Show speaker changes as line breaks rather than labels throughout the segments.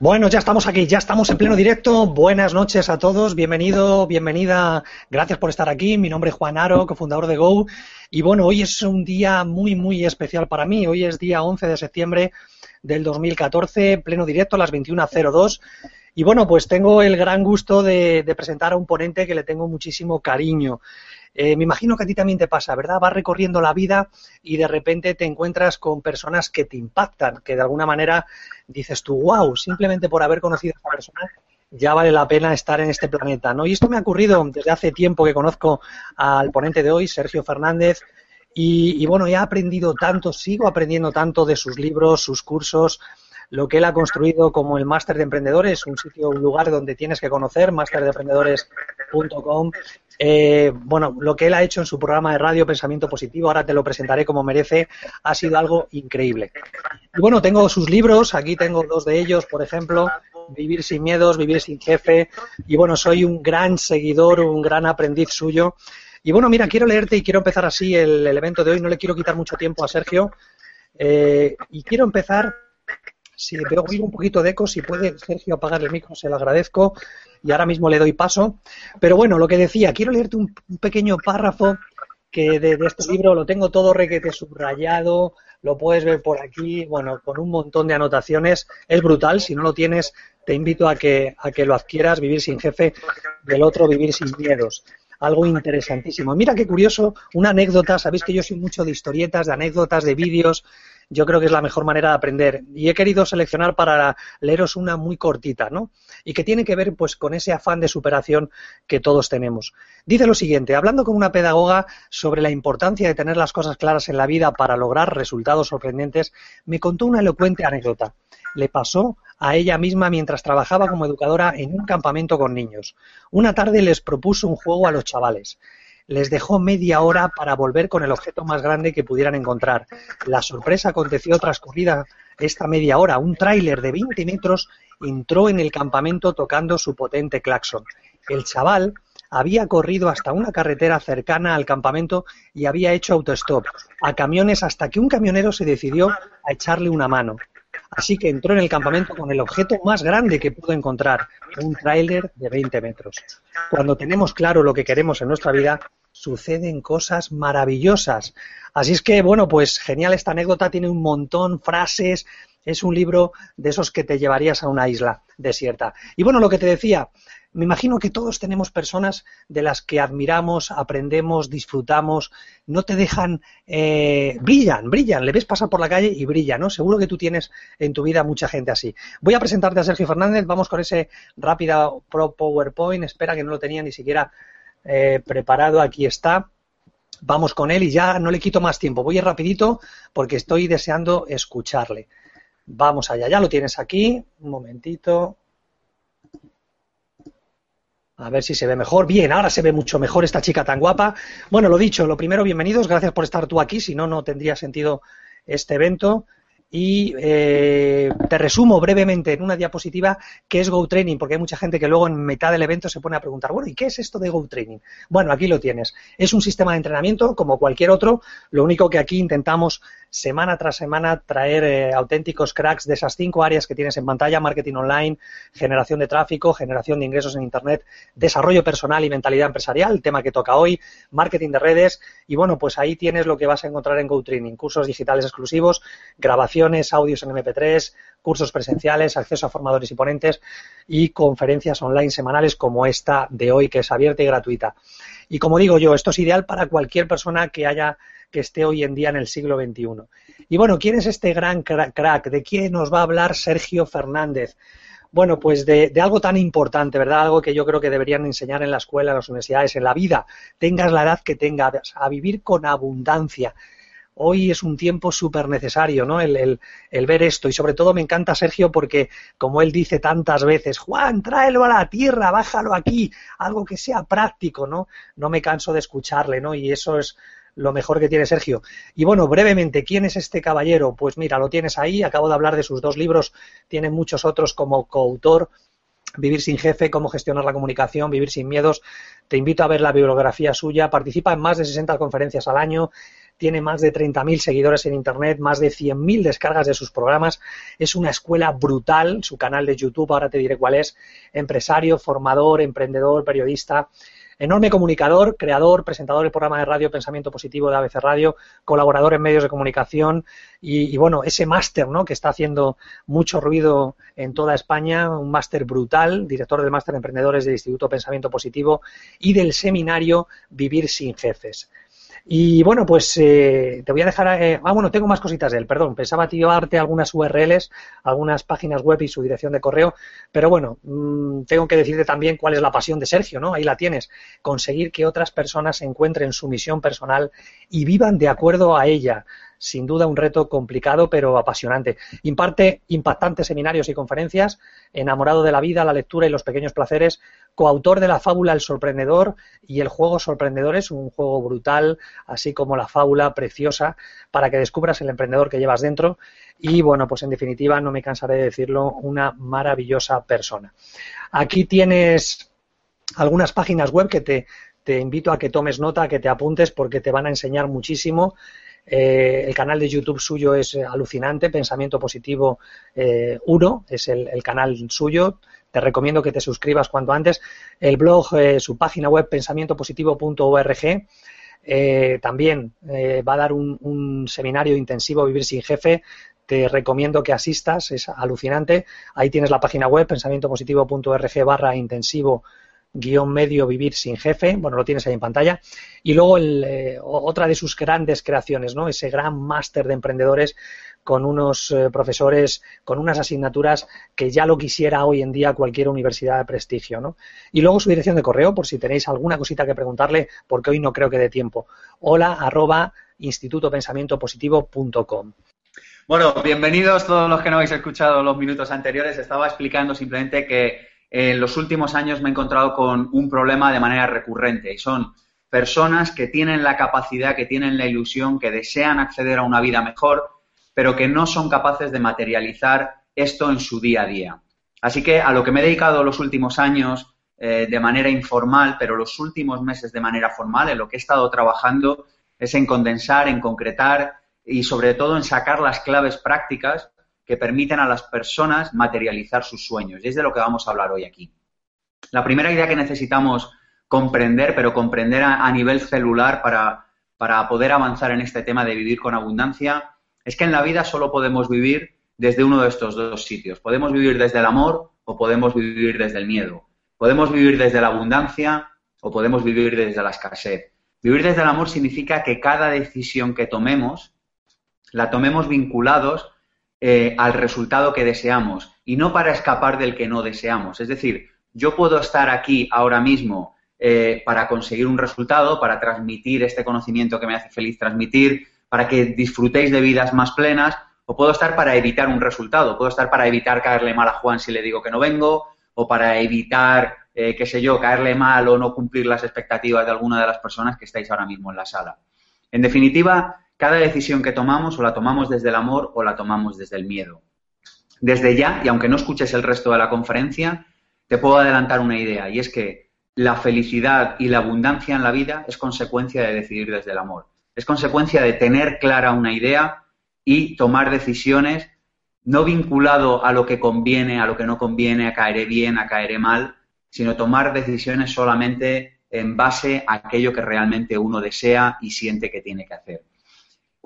Bueno, ya estamos aquí, ya estamos en pleno directo. Buenas noches a todos, bienvenido, bienvenida. Gracias por estar aquí. Mi nombre es Juan Aro, cofundador de Go. Y bueno, hoy es un día muy, muy especial para mí. Hoy es día 11 de septiembre del 2014, pleno directo a las 21.02. Y bueno, pues tengo el gran gusto de, de presentar a un ponente que le tengo muchísimo cariño. Eh, me imagino que a ti también te pasa, ¿verdad? Vas recorriendo la vida y de repente te encuentras con personas que te impactan, que de alguna manera dices tú, wow, simplemente por haber conocido a esta persona ya vale la pena estar en este planeta, ¿no? Y esto me ha ocurrido desde hace tiempo que conozco al ponente de hoy, Sergio Fernández, y, y bueno, he aprendido tanto, sigo aprendiendo tanto de sus libros, sus cursos, lo que él ha construido como el Máster de Emprendedores, un sitio, un lugar donde tienes que conocer, masterdeemprendedores.com. Eh, bueno, lo que él ha hecho en su programa de radio Pensamiento Positivo, ahora te lo presentaré como merece, ha sido algo increíble. Y bueno, tengo sus libros, aquí tengo dos de ellos, por ejemplo, Vivir sin miedos, Vivir sin jefe, y bueno, soy un gran seguidor, un gran aprendiz suyo. Y bueno, mira, quiero leerte y quiero empezar así el, evento de hoy, no le quiero quitar mucho tiempo a Sergio, eh, y quiero empezar si veo un poquito de eco, si puede Sergio apagar el micro, se lo agradezco. Y ahora mismo le doy paso. Pero bueno, lo que decía, quiero leerte un, pequeño párrafo que de, este libro lo tengo todo requete subrayado, lo puedes ver por aquí, bueno, con un montón de anotaciones. Es brutal, si no lo tienes, te invito a que, a que lo adquieras, Vivir sin jefe, del otro Vivir sin miedos. Algo interesantísimo. Mira qué curioso, una anécdota, sabéis que yo soy mucho de historietas, de anécdotas, de vídeos, yo creo que es la mejor manera de aprender. Y he querido seleccionar para leeros una muy cortita, ¿no? Y que tiene que ver pues con ese afán de superación que todos tenemos. Dice lo siguiente, hablando con una pedagoga sobre la importancia de tener las cosas claras en la vida para lograr resultados sorprendentes, me contó una elocuente anécdota. Le pasó a ella misma mientras trabajaba como educadora en un campamento con niños. Una tarde les propuso un juego a los chavales les dejó media hora para volver con el objeto más grande que pudieran encontrar. La sorpresa aconteció transcurrida esta media hora. Un tráiler de 20 metros entró en el campamento tocando su potente claxon. El chaval había corrido hasta una carretera cercana al campamento y había hecho autostop a camiones hasta que un camionero se decidió a echarle una mano. Así que entró en el campamento con el objeto más grande que pudo encontrar, un tráiler de 20 metros. Cuando tenemos claro lo que queremos en nuestra vida, suceden cosas maravillosas. Así es que, bueno, pues genial esta anécdota, tiene un montón, frases, es un libro de esos que te llevarías a una isla desierta. Y bueno, lo que te decía, me imagino que todos tenemos personas de las que admiramos, aprendemos, disfrutamos, no te dejan, eh, brillan, brillan, le ves pasar por la calle y brilla, ¿no? Seguro que tú tienes en tu vida mucha gente así. Voy a presentarte a Sergio Fernández, vamos con ese rápido Pro PowerPoint, espera que no lo tenía ni siquiera eh, preparado, aquí está. Vamos con él y ya no le quito más tiempo. Voy a ir rapidito porque estoy deseando escucharle. Vamos allá, ya lo tienes aquí. Un momentito. A ver si se ve mejor. Bien, ahora se ve mucho mejor esta chica tan guapa. Bueno, lo dicho, lo primero, bienvenidos. Gracias por estar tú aquí. Si no, no tendría sentido este evento y eh, te resumo brevemente en una diapositiva qué es GoTraining, porque hay mucha gente que luego en mitad del evento se pone a preguntar, bueno, ¿y qué es esto de GoTraining? Bueno, aquí lo tienes. Es un sistema de entrenamiento como cualquier otro, lo único que aquí intentamos semana tras semana traer eh, auténticos cracks de esas cinco áreas que tienes en pantalla, marketing online, generación de tráfico, generación de ingresos en Internet, desarrollo personal y mentalidad empresarial, el tema que toca hoy, marketing de redes, y bueno, pues ahí tienes lo que vas a encontrar en GoTraining, cursos digitales exclusivos, grabaciones, audios en MP3, cursos presenciales, acceso a formadores y ponentes y conferencias online semanales como esta de hoy, que es abierta y gratuita. Y como digo yo, esto es ideal para cualquier persona que haya que esté hoy en día en el siglo XXI. Y bueno, ¿quién es este gran crack? ¿De quién nos va a hablar Sergio Fernández? Bueno, pues de, algo tan importante, ¿verdad? Algo que yo creo que deberían enseñar en la escuela, en las universidades, en la vida. Tengas la edad que tengas, a vivir con abundancia. Hoy es un tiempo súper necesario, ¿no? El, el, ver esto. Y sobre todo me encanta Sergio porque, como él dice tantas veces, Juan, tráelo a la tierra, bájalo aquí, algo que sea práctico, ¿no? No me canso de escucharle, ¿no? Y eso es lo mejor que tiene Sergio. Y bueno, brevemente, ¿quién es este caballero? Pues mira, lo tienes ahí, acabo de hablar de sus dos libros, tiene muchos otros como coautor, Vivir sin jefe, cómo gestionar la comunicación, vivir sin miedos. Te invito a ver la bibliografía suya. Participa en más de 60 conferencias al año. tiene más de 30.000 seguidores en Internet, más de 100.000 descargas de sus programas. Es una escuela brutal, su canal de YouTube, ahora te diré cuál es, empresario, formador, emprendedor, periodista. Enorme comunicador, creador, presentador del programa de radio Pensamiento Positivo de ABC Radio, colaborador en medios de comunicación y, bueno, ese máster ¿no? que está haciendo mucho ruido en toda España, un máster brutal, director del máster de emprendedores del Instituto Pensamiento Positivo y del seminario Vivir sin Jefes. Y bueno, pues eh, te voy a dejar. Eh, ah, bueno, tengo más cositas de él, perdón. Pensaba darte algunas URLs, algunas páginas web y su dirección de correo, pero bueno, mm, tengo que decirte también cuál es la pasión de Sergio, ¿no? Ahí la tienes. Conseguir que otras personas encuentren su misión personal y vivan de acuerdo a ella sin duda un reto complicado pero apasionante. Imparte impactantes seminarios y conferencias, enamorado de la vida, la lectura y los pequeños placeres, coautor de la fábula El sorprendedor y el juego sorprendedor es un juego brutal, así como la fábula preciosa para que descubras el emprendedor que llevas dentro y bueno, pues en definitiva, no me cansaré de decirlo, una maravillosa persona. Aquí tienes algunas páginas web que te, te invito a que tomes nota, que te apuntes porque te van a enseñar muchísimo. Eh, el canal de YouTube suyo es eh, alucinante, Pensamiento Positivo 1 eh, es el, canal suyo. Te recomiendo que te suscribas cuanto antes. El blog, su página web, pensamientopositivo.org. también va a dar un, seminario intensivo Vivir sin Jefe. Te recomiendo que asistas, es alucinante. Ahí tienes la página web, pensamientopositivo.org barra intensivo guion medio Vivir sin jefe, bueno, lo tienes ahí en pantalla, y luego eh, otra de sus grandes creaciones, ¿no? Ese gran máster de emprendedores con unos eh, profesores, con unas asignaturas que ya lo quisiera hoy en día cualquier universidad de prestigio, ¿no? Y luego su dirección de correo, por si tenéis alguna cosita que preguntarle, porque hoy no creo que dé tiempo. Hola arroba institutopensamientopositivo.com.
Bueno, bienvenidos todos los que no habéis escuchado los minutos anteriores. Estaba explicando simplemente que en los últimos años me he encontrado con un problema de manera recurrente y son personas que tienen la capacidad, que tienen la ilusión, que desean acceder a una vida mejor, pero que no son capaces de materializar esto en su día a día. Así que a lo que me he dedicado los últimos años eh, de manera informal, pero los últimos meses de manera formal, en lo que he estado trabajando es en condensar, en concretar y sobre todo en sacar las claves prácticas que permiten a las personas materializar sus sueños. Y es de lo que vamos a hablar hoy aquí. La primera idea que necesitamos comprender, pero comprender a, nivel celular para, para poder avanzar en este tema de vivir con abundancia, es que en la vida solo podemos vivir desde uno de estos dos sitios. Podemos vivir desde el amor o podemos vivir desde el miedo. Podemos vivir desde la abundancia o podemos vivir desde la escasez. Vivir desde el amor significa que cada decisión que tomemos la tomemos vinculados eh, al resultado que deseamos y no para escapar del que no deseamos. Es decir, yo puedo estar aquí ahora mismo eh, para conseguir un resultado, para transmitir este conocimiento que me hace feliz transmitir, para que disfrutéis de vidas más plenas, o puedo estar para evitar un resultado, puedo estar para evitar caerle mal a Juan si le digo que no vengo, o para evitar, eh, qué sé yo, caerle mal o no cumplir las expectativas de alguna de las personas que estáis ahora mismo en la sala. En definitiva, cada decisión que tomamos o la tomamos desde el amor o la tomamos desde el miedo. Desde ya, y aunque no escuches el resto de la conferencia, te puedo adelantar una idea, y es que la felicidad y la abundancia en la vida es consecuencia de decidir desde el amor. Es consecuencia de tener clara una idea y tomar decisiones no vinculado a lo que conviene, a lo que no conviene, a caeré bien, a caeré mal, sino tomar decisiones solamente en base a aquello que realmente uno desea y siente que tiene que hacer.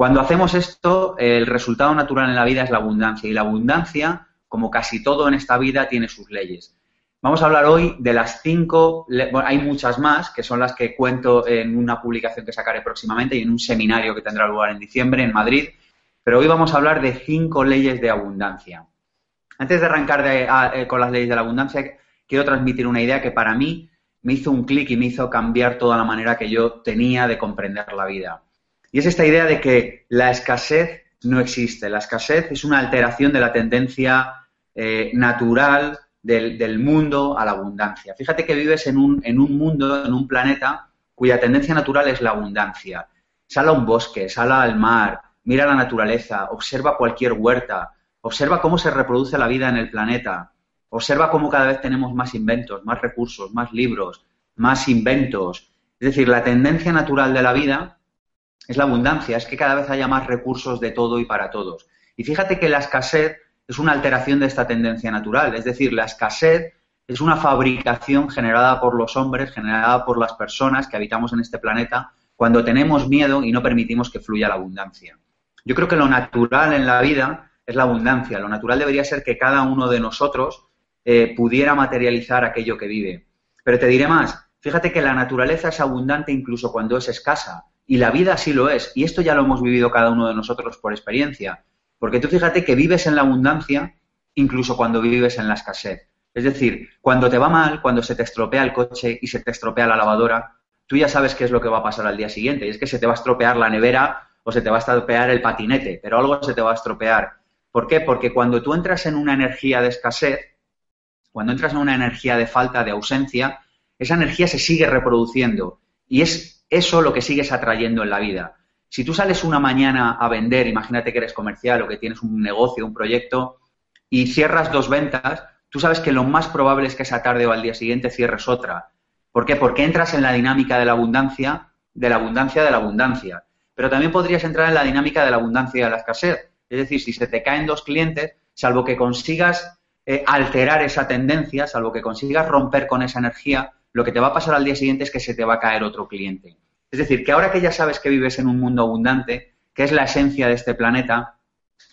Cuando hacemos esto, el resultado natural en la vida es la abundancia y la abundancia, como casi todo en esta vida, tiene sus leyes. Vamos a hablar hoy de las cinco, hay muchas más, que son las que cuento en una publicación que sacaré próximamente y en un seminario que tendrá lugar en diciembre en Madrid, pero hoy vamos a hablar de cinco leyes de abundancia. Antes de arrancar eh, con las leyes de la abundancia, quiero transmitir una idea que para mí me hizo un clic y me hizo cambiar toda la manera que yo tenía de comprender la vida. Y es esta idea de que la escasez no existe. La escasez es una alteración de la tendencia eh, natural del, mundo a la abundancia. Fíjate que vives en un, en un mundo, en un planeta, cuya tendencia natural es la abundancia. Sal a un bosque, sal al mar, mira la naturaleza, observa cualquier huerta, observa cómo se reproduce la vida en el planeta, observa cómo cada vez tenemos más inventos, más recursos, más libros, más inventos. Es decir, la tendencia natural de la vida es la abundancia, es que cada vez haya más recursos de todo y para todos. Y fíjate que la escasez es una alteración de esta tendencia natural, es decir, la escasez es una fabricación generada por los hombres, generada por las personas que habitamos en este planeta, cuando tenemos miedo y no permitimos que fluya la abundancia. Yo creo que lo natural en la vida es la abundancia. Lo natural debería ser que cada uno de nosotros eh, pudiera materializar aquello que vive. Pero te diré más, fíjate que la naturaleza es abundante incluso cuando es escasa. Y la vida sí lo es. Y esto ya lo hemos vivido cada uno de nosotros por experiencia. Porque tú fíjate que vives en la abundancia incluso cuando vives en la escasez. Es decir, cuando te va mal, cuando se te estropea el coche y se te estropea la lavadora, tú ya sabes qué es lo que va a pasar al día siguiente. Y es que se te va a estropear la nevera o se te va a estropear el patinete, pero algo se te va a estropear. ¿Por qué? Porque cuando tú entras en una energía de escasez, cuando entras en una energía de falta, de ausencia, esa energía se sigue reproduciendo. Y es eso lo que sigues atrayendo en la vida. Si tú sales una mañana a vender, imagínate que eres comercial o que tienes un negocio, un proyecto, y cierras dos ventas, tú sabes que lo más probable es que esa tarde o al día siguiente cierres otra. ¿Por qué? Porque entras en la dinámica de la abundancia, de la abundancia de la abundancia. Pero también podrías entrar en la dinámica de la abundancia y de la escasez. Es decir, si se te caen dos clientes, salvo que consigas eh, alterar esa tendencia, salvo que consigas romper con esa energía, lo que te va a pasar al día siguiente es que se te va a caer otro cliente. Es decir, que ahora que ya sabes que vives en un mundo abundante, que es la esencia de este planeta,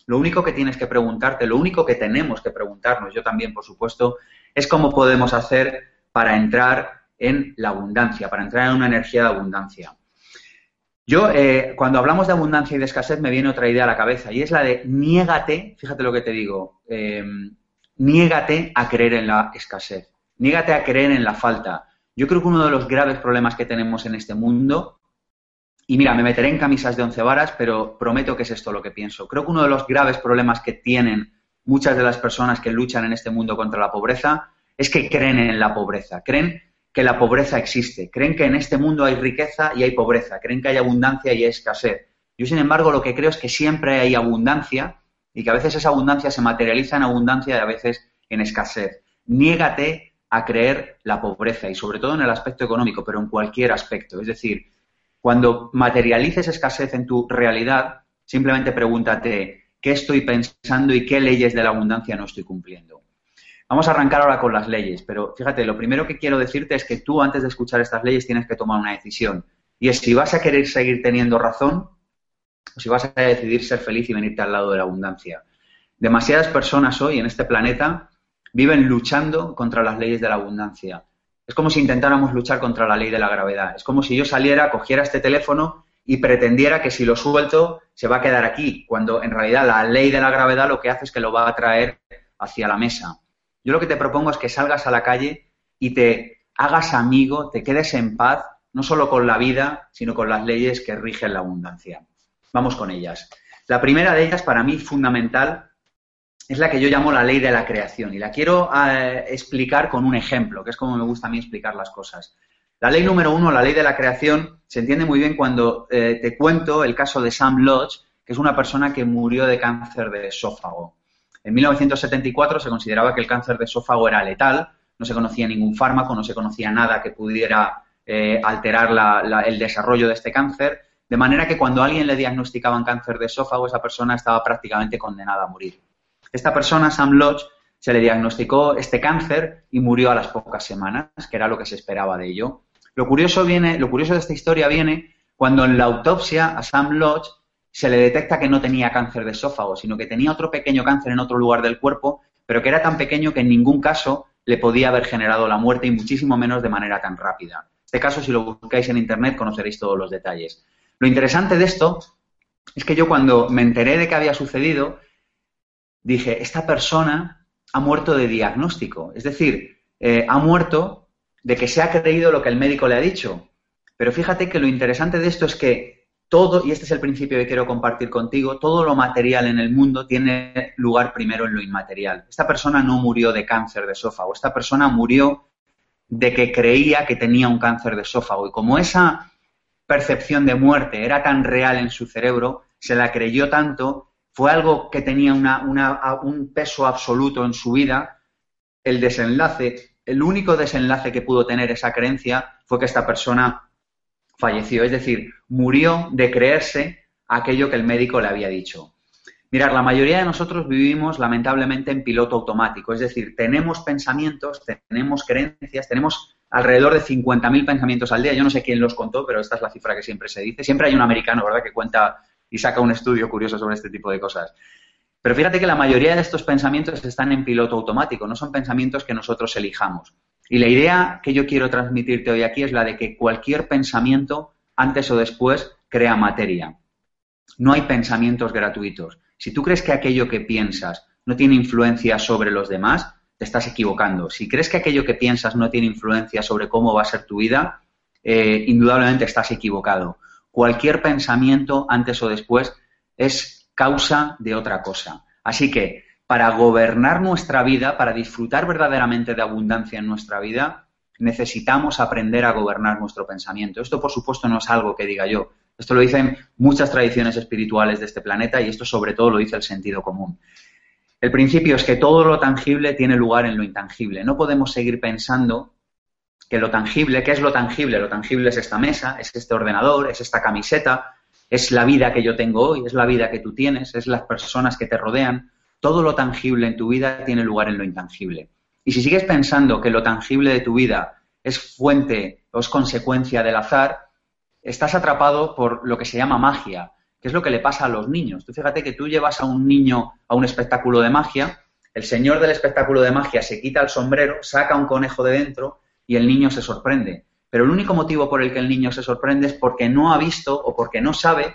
lo único que tienes que preguntarte, lo único que tenemos que preguntarnos, yo también, por supuesto, es cómo podemos hacer para entrar en la abundancia, para entrar en una energía de abundancia. Yo, eh, cuando hablamos de abundancia y de escasez, me viene otra idea a la cabeza y es la de niégate, fíjate lo que te digo, eh, niégate a creer en la escasez, niégate a creer en la falta. Yo creo que uno de los graves problemas que tenemos en este mundo y mira, me meteré en camisas de once varas, pero prometo que es esto lo que pienso. Creo que uno de los graves problemas que tienen muchas de las personas que luchan en este mundo contra la pobreza es que creen en la pobreza, creen que la pobreza existe, creen que en este mundo hay riqueza y hay pobreza, creen que hay abundancia y hay escasez. Yo, sin embargo, lo que creo es que siempre hay abundancia y que a veces esa abundancia se materializa en abundancia y a veces en escasez. Niégate a creer la pobreza y sobre todo en el aspecto económico, pero en cualquier aspecto. Es decir, cuando materialices escasez en tu realidad, simplemente pregúntate qué estoy pensando y qué leyes de la abundancia no estoy cumpliendo. Vamos a arrancar ahora con las leyes, pero fíjate, lo primero que quiero decirte es que tú antes de escuchar estas leyes tienes que tomar una decisión. Y es si vas a querer seguir teniendo razón o si vas a decidir ser feliz y venirte al lado de la abundancia. Demasiadas personas hoy en este planeta viven luchando contra las leyes de la abundancia. Es como si intentáramos luchar contra la ley de la gravedad. Es como si yo saliera, cogiera este teléfono y pretendiera que si lo suelto se va a quedar aquí, cuando en realidad la ley de la gravedad lo que hace es que lo va a traer hacia la mesa. Yo lo que te propongo es que salgas a la calle y te hagas amigo, te quedes en paz, no solo con la vida, sino con las leyes que rigen la abundancia. Vamos con ellas. La primera de ellas, para mí fundamental, es la que yo llamo la ley de la creación y la quiero eh, explicar con un ejemplo, que es como me gusta a mí explicar las cosas. La ley número uno, la ley de la creación, se entiende muy bien cuando eh, te cuento el caso de Sam Lodge, que es una persona que murió de cáncer de esófago. En 1974 se consideraba que el cáncer de esófago era letal, no se conocía ningún fármaco, no se conocía nada que pudiera eh, alterar el desarrollo de este cáncer, de manera que cuando a alguien le diagnosticaban cáncer de esófago, esa persona estaba prácticamente condenada a morir. Esta persona, Sam Lodge, se le diagnosticó este cáncer y murió a las pocas semanas, que era lo que se esperaba de ello. Lo curioso, viene, lo curioso de esta historia viene cuando en la autopsia a Sam Lodge se le detecta que no tenía cáncer de esófago, sino que tenía otro pequeño cáncer en otro lugar del cuerpo, pero que era tan pequeño que en ningún caso le podía haber generado la muerte y muchísimo menos de manera tan rápida. Este caso, si lo buscáis en Internet, conoceréis todos los detalles. Lo interesante de esto es que yo cuando me enteré de que había sucedido, dije, esta persona ha muerto de diagnóstico, es decir, eh, ha muerto de que se ha creído lo que el médico le ha dicho. Pero fíjate que lo interesante de esto es que todo, y este es el principio que quiero compartir contigo, todo lo material en el mundo tiene lugar primero en lo inmaterial. Esta persona no murió de cáncer de esófago, esta persona murió de que creía que tenía un cáncer de esófago. Y como esa percepción de muerte era tan real en su cerebro, se la creyó tanto fue algo que tenía un peso absoluto en su vida, el desenlace, el único desenlace que pudo tener esa creencia fue que esta persona falleció, es decir, murió de creerse aquello que el médico le había dicho. Mirad, la mayoría de nosotros vivimos lamentablemente en piloto automático, es decir, tenemos pensamientos, tenemos creencias, tenemos alrededor de 50.000 pensamientos al día. Yo no sé quién los contó, pero esta es la cifra que siempre se dice. Siempre hay un americano, ¿verdad?, que cuenta y saca un estudio curioso sobre este tipo de cosas. Pero fíjate que la mayoría de estos pensamientos están en piloto automático, no son pensamientos que nosotros elijamos. Y la idea que yo quiero transmitirte hoy aquí es la de que cualquier pensamiento, antes o después, crea materia. No hay pensamientos gratuitos. Si tú crees que aquello que piensas no tiene influencia sobre los demás, te estás equivocando. Si crees que aquello que piensas no tiene influencia sobre cómo va a ser tu vida, eh, indudablemente estás equivocado. Cualquier pensamiento, antes o después, es causa de otra cosa. Así que, para gobernar nuestra vida, para disfrutar verdaderamente de abundancia en nuestra vida, necesitamos aprender a gobernar nuestro pensamiento. Esto, por supuesto, no es algo que diga yo. Esto lo dicen muchas tradiciones espirituales de este planeta y esto sobre todo lo dice el sentido común. El principio es que todo lo tangible tiene lugar en lo intangible. No podemos seguir pensando que lo tangible, ¿qué es lo tangible? Lo tangible es esta mesa, es este ordenador, es esta camiseta, es la vida que yo tengo hoy, es la vida que tú tienes, es las personas que te rodean. Todo lo tangible en tu vida tiene lugar en lo intangible. Y si sigues pensando que lo tangible de tu vida es fuente o es consecuencia del azar, estás atrapado por lo que se llama magia, que es lo que le pasa a los niños. Tú fíjate que tú llevas a un niño a un espectáculo de magia, el señor del espectáculo de magia se quita el sombrero, saca un conejo de dentro y el niño se sorprende. Pero el único motivo por el que el niño se sorprende es porque no ha visto o porque no sabe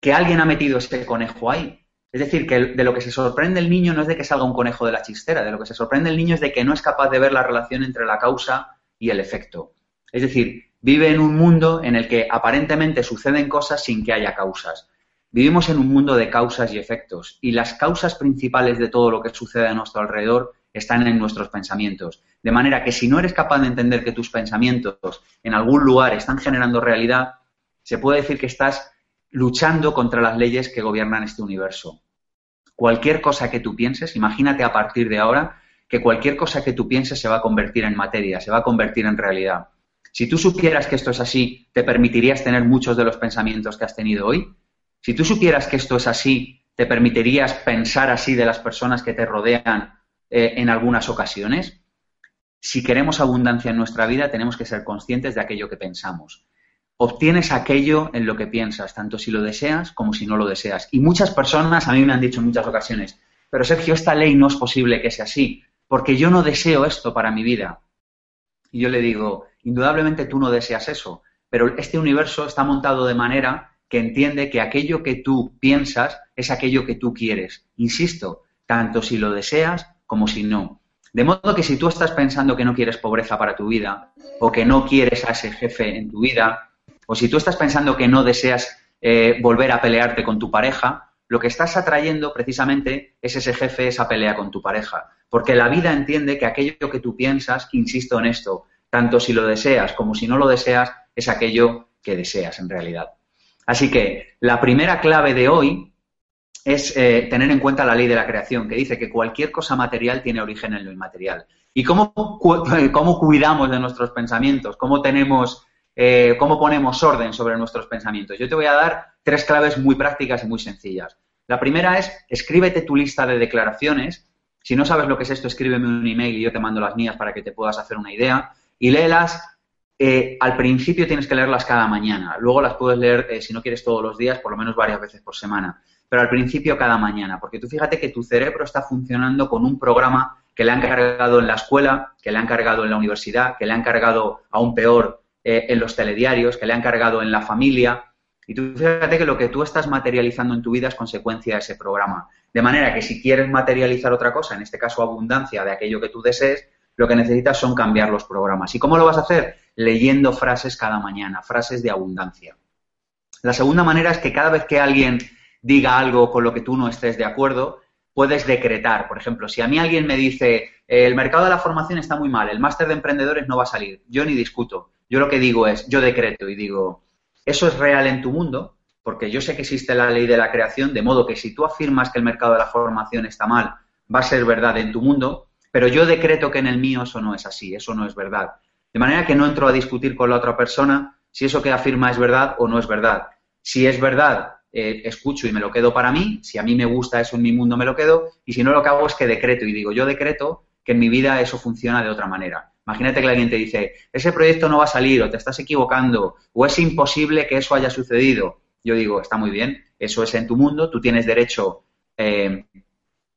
que alguien ha metido ese conejo ahí. Es decir, que de lo que se sorprende el niño no es de que salga un conejo de la chistera, de lo que se sorprende el niño es de que no es capaz de ver la relación entre la causa y el efecto. Es decir, vive en un mundo en el que aparentemente suceden cosas sin que haya causas. Vivimos en un mundo de causas y efectos y las causas principales de todo lo que sucede a nuestro alrededor están en nuestros pensamientos. De manera que si no eres capaz de entender que tus pensamientos en algún lugar están generando realidad, se puede decir que estás luchando contra las leyes que gobiernan este universo. Cualquier cosa que tú pienses, imagínate a partir de ahora que cualquier cosa que tú pienses se va a convertir en materia, se va a convertir en realidad. Si tú supieras que esto es así, ¿te permitirías tener muchos de los pensamientos que has tenido hoy? Si tú supieras que esto es así, ¿te permitirías pensar así de las personas que te rodean eh, en algunas ocasiones? Si queremos abundancia en nuestra vida, tenemos que ser conscientes de aquello que pensamos. Obtienes aquello en lo que piensas, tanto si lo deseas como si no lo deseas. Y muchas personas a mí me han dicho en muchas ocasiones, pero Sergio, esta ley no es posible que sea así, porque yo no deseo esto para mi vida. Y yo le digo, indudablemente tú no deseas eso, pero este universo está montado de manera que entiende que aquello que tú piensas es aquello que tú quieres. Insisto, tanto si lo deseas como si no. De modo que si tú estás pensando que no quieres pobreza para tu vida, o que no quieres a ese jefe en tu vida, o si tú estás pensando que no deseas eh, volver a pelearte con tu pareja, lo que estás atrayendo precisamente es ese jefe, esa pelea con tu pareja. Porque la vida entiende que aquello que tú piensas, insisto en esto, tanto si lo deseas como si no lo deseas, es aquello que deseas en realidad. Así que la primera clave de hoy es eh, tener en cuenta la ley de la creación, que dice que cualquier cosa material tiene origen en lo inmaterial. ¿Y cómo, cómo cuidamos de nuestros pensamientos? ¿Cómo, tenemos, eh, ¿Cómo ponemos orden sobre nuestros pensamientos? Yo te voy a dar tres claves muy prácticas y muy sencillas. La primera es, escríbete tu lista de declaraciones si no sabes lo que es esto, escríbeme un email y yo te mando las mías para que te puedas hacer una idea. Y léelas. Eh, al principio tienes que leerlas cada mañana. Luego las puedes leer, eh, si no quieres, todos los días, por lo menos varias veces por semana. Pero al principio cada mañana. Porque tú fíjate que tu cerebro está funcionando con un programa que le han cargado en la escuela, que le han cargado en la universidad, que le han cargado aún peor eh, en los telediarios, que le han cargado en la familia. Y tú fíjate que lo que tú estás materializando en tu vida es consecuencia de ese programa. De manera que si quieres materializar otra cosa, en este caso abundancia de aquello que tú desees, lo que necesitas son cambiar los programas. ¿Y cómo lo vas a hacer? Leyendo frases cada mañana, frases de abundancia. La segunda manera es que cada vez que alguien diga algo con lo que tú no estés de acuerdo, puedes decretar. Por ejemplo, si a mí alguien me dice, el mercado de la formación está muy mal, el máster de emprendedores no va a salir, yo ni discuto. Yo lo que digo es, yo decreto y digo, ¿eso es real en tu mundo? porque yo sé que existe la ley de la creación, de modo que si tú afirmas que el mercado de la formación está mal, va a ser verdad en tu mundo, pero yo decreto que en el mío eso no es así, eso no es verdad. De manera que no entro a discutir con la otra persona, si eso que afirma es verdad o no es verdad. Si es verdad, eh, escucho y me lo quedo para mí, si a mí me gusta eso en mi mundo, me lo quedo, y si no, lo que hago es que decreto y digo, yo decreto que en mi vida eso funciona de otra manera. Imagínate que alguien te dice, ese proyecto no va a salir o te estás equivocando o es imposible que eso haya sucedido. Yo digo, está muy bien, eso es en tu mundo, tú tienes derecho eh,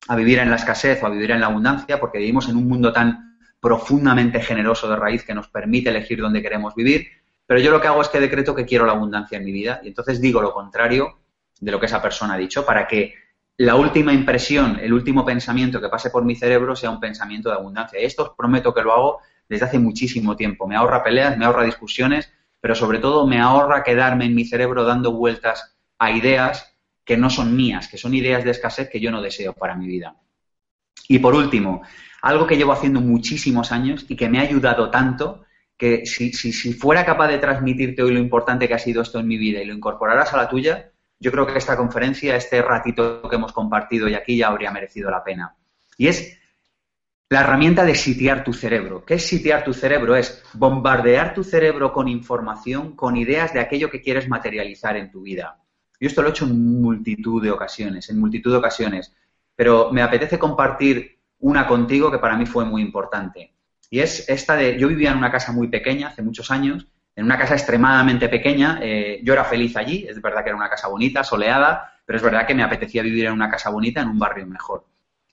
a vivir en la escasez o a vivir en la abundancia porque vivimos en un mundo tan profundamente generoso de raíz que nos permite elegir dónde queremos vivir. Pero yo lo que hago es que decreto que quiero la abundancia en mi vida y entonces digo lo contrario de lo que esa persona ha dicho para que la última impresión, el último pensamiento que pase por mi cerebro sea un pensamiento de abundancia. Esto os prometo que lo hago desde hace muchísimo tiempo. Me ahorra peleas, me ahorra discusiones, pero sobre todo me ahorra quedarme en mi cerebro dando vueltas a ideas que no son mías, que son ideas de escasez que yo no deseo para mi vida. Y por último, algo que llevo haciendo muchísimos años y que me ha ayudado tanto que si, si, fuera capaz de transmitirte hoy lo importante que ha sido esto en mi vida y lo incorporaras a la tuya, yo creo que esta conferencia, este ratito que hemos compartido y aquí ya habría merecido la pena. Y es la herramienta de sitiar tu cerebro. ¿Qué es sitiar tu cerebro? Es bombardear tu cerebro con información, con ideas de aquello que quieres materializar en tu vida. Yo esto lo he hecho en multitud de ocasiones, en multitud de ocasiones, pero me apetece compartir una contigo que para mí fue muy importante. Y es esta de, yo vivía en una casa muy pequeña hace muchos años, en una casa extremadamente pequeña, eh, yo era feliz allí, es verdad que era una casa bonita, soleada, pero es verdad que me apetecía vivir en una casa bonita, en un barrio mejor.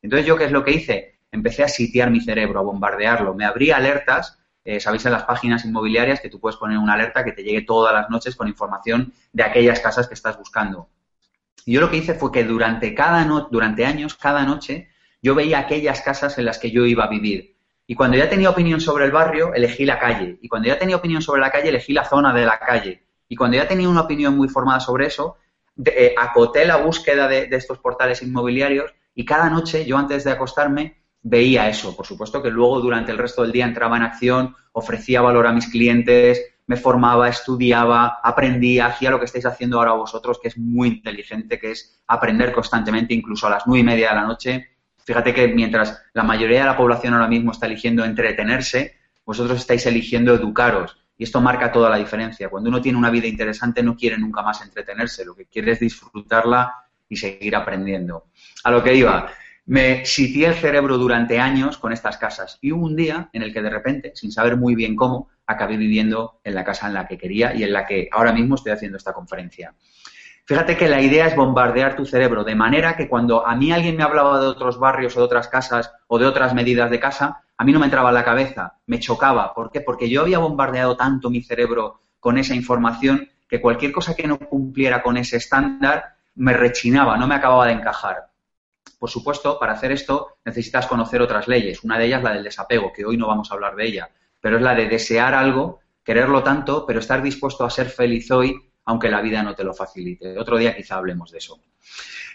Entonces, ¿yo qué es lo que hice? empecé a sitiar mi cerebro, a bombardearlo. Me abría alertas, eh, sabéis en las páginas inmobiliarias que tú puedes poner una alerta que te llegue todas las noches con información de aquellas casas que estás buscando. Y yo lo que hice fue que durante, cada no durante años, cada noche, yo veía aquellas casas en las que yo iba a vivir. Y cuando ya tenía opinión sobre el barrio, elegí la calle. Y cuando ya tenía opinión sobre la calle, elegí la zona de la calle. Y cuando ya tenía una opinión muy formada sobre eso, eh, acoté la búsqueda de estos portales inmobiliarios y cada noche, yo antes de acostarme, veía eso. Por supuesto que luego durante el resto del día entraba en acción, ofrecía valor a mis clientes, me formaba, estudiaba, aprendía, hacía lo que estáis haciendo ahora vosotros, que es muy inteligente, que es aprender constantemente, incluso a las nueve y media de la noche. Fíjate que mientras la mayoría de la población ahora mismo está eligiendo entretenerse, vosotros estáis eligiendo educaros. Y esto marca toda la diferencia. Cuando uno tiene una vida interesante no quiere nunca más entretenerse, lo que quiere es disfrutarla y seguir aprendiendo. A lo que iba, me sitié el cerebro durante años con estas casas y hubo un día en el que de repente, sin saber muy bien cómo, acabé viviendo en la casa en la que quería y en la que ahora mismo estoy haciendo esta conferencia. Fíjate que la idea es bombardear tu cerebro de manera que cuando a mí alguien me hablaba de otros barrios o de otras casas o de otras medidas de casa, a mí no me entraba en la cabeza, me chocaba. ¿Por qué? Porque yo había bombardeado tanto mi cerebro con esa información que cualquier cosa que no cumpliera con ese estándar me rechinaba, no me acababa de encajar. Por supuesto, para hacer esto necesitas conocer otras leyes. Una de ellas la del desapego, que hoy no vamos a hablar de ella, pero es la de desear algo, quererlo tanto, pero estar dispuesto a ser feliz hoy, aunque la vida no te lo facilite. Otro día quizá hablemos de eso.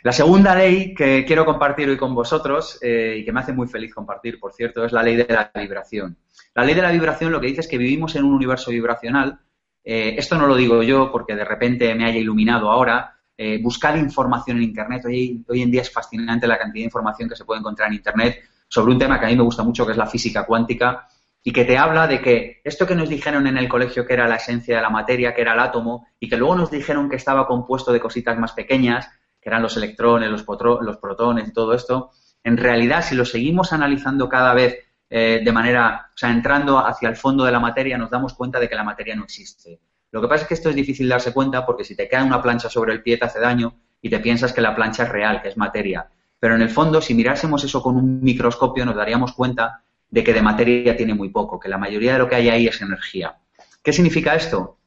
La segunda ley que quiero compartir hoy con vosotros, eh, y que me hace muy feliz compartir, por cierto, es la ley de la vibración. La ley de la vibración lo que dice es que vivimos en un universo vibracional. Eh, esto no lo digo yo porque de repente me haya iluminado ahora, eh, buscar información en Internet. Hoy, hoy en día es fascinante la cantidad de información que se puede encontrar en Internet sobre un tema que a mí me gusta mucho, que es la física cuántica, y que te habla de que esto que nos dijeron en el colegio que era la esencia de la materia, que era el átomo, y que luego nos dijeron que estaba compuesto de cositas más pequeñas, que eran los electrones, los, los protones todo esto, en realidad, si lo seguimos analizando cada vez eh, de manera, o sea, entrando hacia el fondo de la materia, nos damos cuenta de que la materia no existe. Lo que pasa es que esto es difícil darse cuenta porque si te cae una plancha sobre el pie te hace daño y te piensas que la plancha es real, que es materia. Pero en el fondo, si mirásemos eso con un microscopio, nos daríamos cuenta de que de materia tiene muy poco, que la mayoría de lo que hay ahí es energía. ¿Qué significa esto?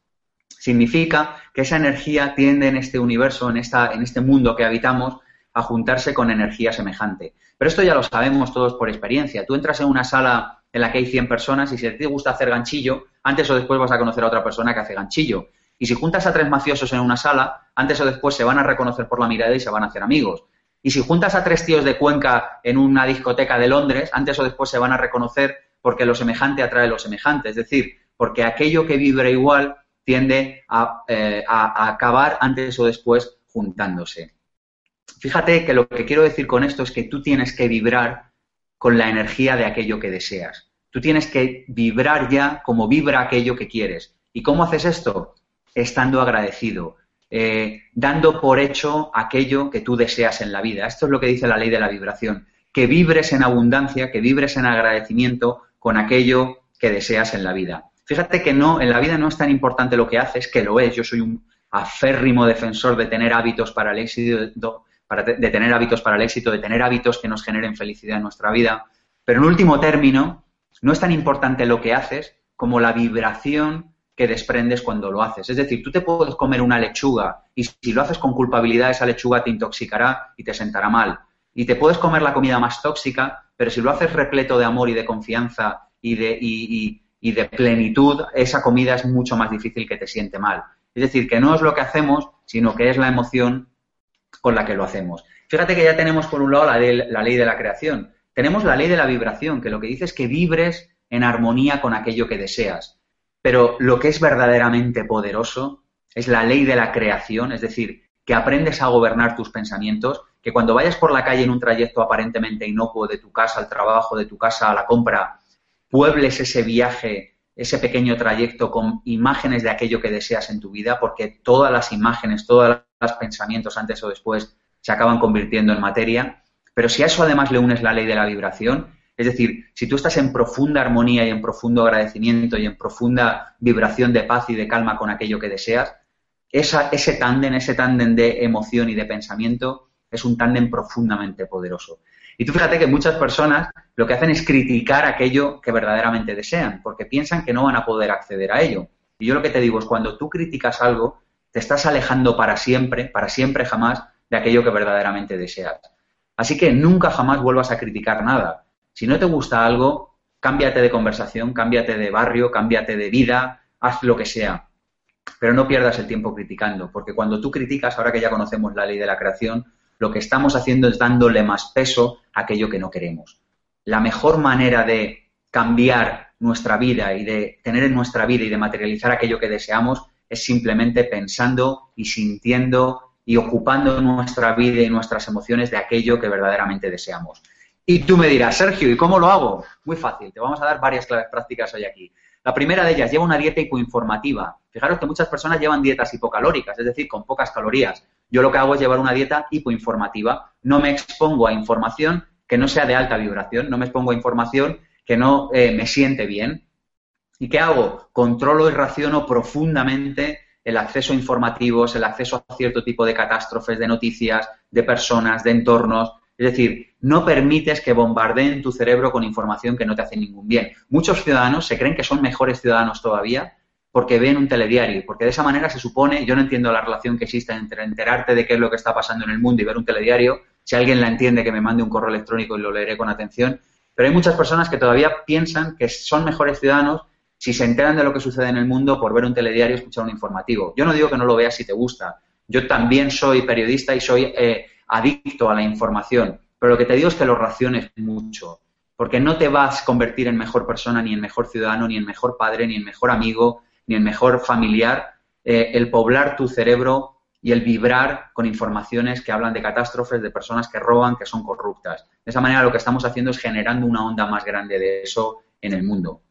Significa que esa energía tiende en este universo, en, esta, en este mundo que habitamos, a juntarse con energía semejante. Pero esto ya lo sabemos todos por experiencia. Tú entras en una sala en la que hay 100 personas y si a ti te gusta hacer ganchillo, antes o después vas a conocer a otra persona que hace ganchillo. Y si juntas a tres mafiosos en una sala, antes o después se van a reconocer por la mirada y se van a hacer amigos. Y si juntas a tres tíos de Cuenca en una discoteca de Londres, antes o después se van a reconocer porque lo semejante atrae lo semejante. Es decir, porque aquello que vibra igual tiende a, eh, a acabar antes o después juntándose. Fíjate que lo que quiero decir con esto es que tú tienes que vibrar con la energía de aquello que deseas. Tú tienes que vibrar ya como vibra aquello que quieres. ¿Y cómo haces esto? Estando agradecido, eh, dando por hecho aquello que tú deseas en la vida. Esto es lo que dice la ley de la vibración, que vibres en abundancia, que vibres en agradecimiento con aquello que deseas en la vida. Fíjate que no, en la vida no es tan importante lo que haces, que lo es. Yo soy un aférrimo defensor de tener hábitos para el éxito, de tener hábitos para el éxito, de tener hábitos que nos generen felicidad en nuestra vida. Pero en último término, no es tan importante lo que haces como la vibración que desprendes cuando lo haces. Es decir, tú te puedes comer una lechuga y si lo haces con culpabilidad, esa lechuga te intoxicará y te sentará mal. Y te puedes comer la comida más tóxica, pero si lo haces repleto de amor y de confianza y de, plenitud, esa comida es mucho más difícil que te siente mal. Es decir, que no es lo que hacemos, sino que es la emoción con la que lo hacemos. Fíjate que ya tenemos por un lado la, la ley de la creación. Tenemos la ley de la vibración, que lo que dice es que vibres en armonía con aquello que deseas. Pero lo que es verdaderamente poderoso es la ley de la creación, es decir, que aprendes a gobernar tus pensamientos, que cuando vayas por la calle en un trayecto aparentemente inocuo de tu casa al trabajo, de tu casa a la compra, puebles ese viaje, ese pequeño trayecto con imágenes de aquello que deseas en tu vida, porque todas las imágenes, todos los pensamientos antes o después se acaban convirtiendo en materia. Pero si a eso además le unes la ley de la vibración, es decir, si tú estás en profunda armonía y en profundo agradecimiento y en profunda vibración de paz y de calma con aquello que deseas, ese tándem, ese tándem de emoción y de pensamiento es un tándem profundamente poderoso. Y tú fíjate que muchas personas lo que hacen es criticar aquello que verdaderamente desean, porque piensan que no van a poder acceder a ello. Y yo lo que te digo es, cuando tú criticas algo, te estás alejando para siempre, para siempre jamás, de aquello que verdaderamente deseas. Así que nunca jamás vuelvas a criticar nada. Si no te gusta algo, cámbiate de conversación, cámbiate de barrio, cámbiate de vida, haz lo que sea. Pero no pierdas el tiempo criticando, porque cuando tú criticas, ahora que ya conocemos la ley de la creación, lo que estamos haciendo es dándole más peso a aquello que no queremos. La mejor manera de cambiar nuestra vida y de tener en nuestra vida y de materializar aquello que deseamos es simplemente pensando y sintiendo y ocupando nuestra vida y nuestras emociones de aquello que verdaderamente deseamos. Y tú me dirás, Sergio, ¿y cómo lo hago? Muy fácil, te vamos a dar varias claves prácticas hoy aquí. La primera de ellas, lleva una dieta hipoinformativa. Fijaros que muchas personas llevan dietas hipocalóricas, es decir, con pocas calorías. Yo lo que hago es llevar una dieta hipoinformativa. No me expongo a información que no sea de alta vibración, no me expongo a información que no eh, me siente bien. ¿Y qué hago? Controlo y raciono profundamente el acceso a informativos, el acceso a cierto tipo de catástrofes, de noticias, de personas, de entornos. Es decir, no permites que bombardeen tu cerebro con información que no te hace ningún bien. Muchos ciudadanos se creen que son mejores ciudadanos todavía porque ven un telediario, porque de esa manera se supone, yo no entiendo la relación que existe entre enterarte de qué es lo que está pasando en el mundo y ver un telediario, si alguien la entiende que me mande un correo electrónico y lo leeré con atención, pero hay muchas personas que todavía piensan que son mejores ciudadanos si se enteran de lo que sucede en el mundo por ver un telediario y escuchar un informativo. Yo no digo que no lo veas si te gusta, yo también soy periodista y soy eh, adicto a la información, pero lo que te digo es que lo raciones mucho, porque no te vas a convertir en mejor persona, ni en mejor ciudadano, ni en mejor padre, ni en mejor amigo, ni el mejor familiar, eh, el poblar tu cerebro y el vibrar con informaciones que hablan de catástrofes, de personas que roban, que son corruptas. De esa manera lo que estamos haciendo es generando una onda más grande de eso en el mundo.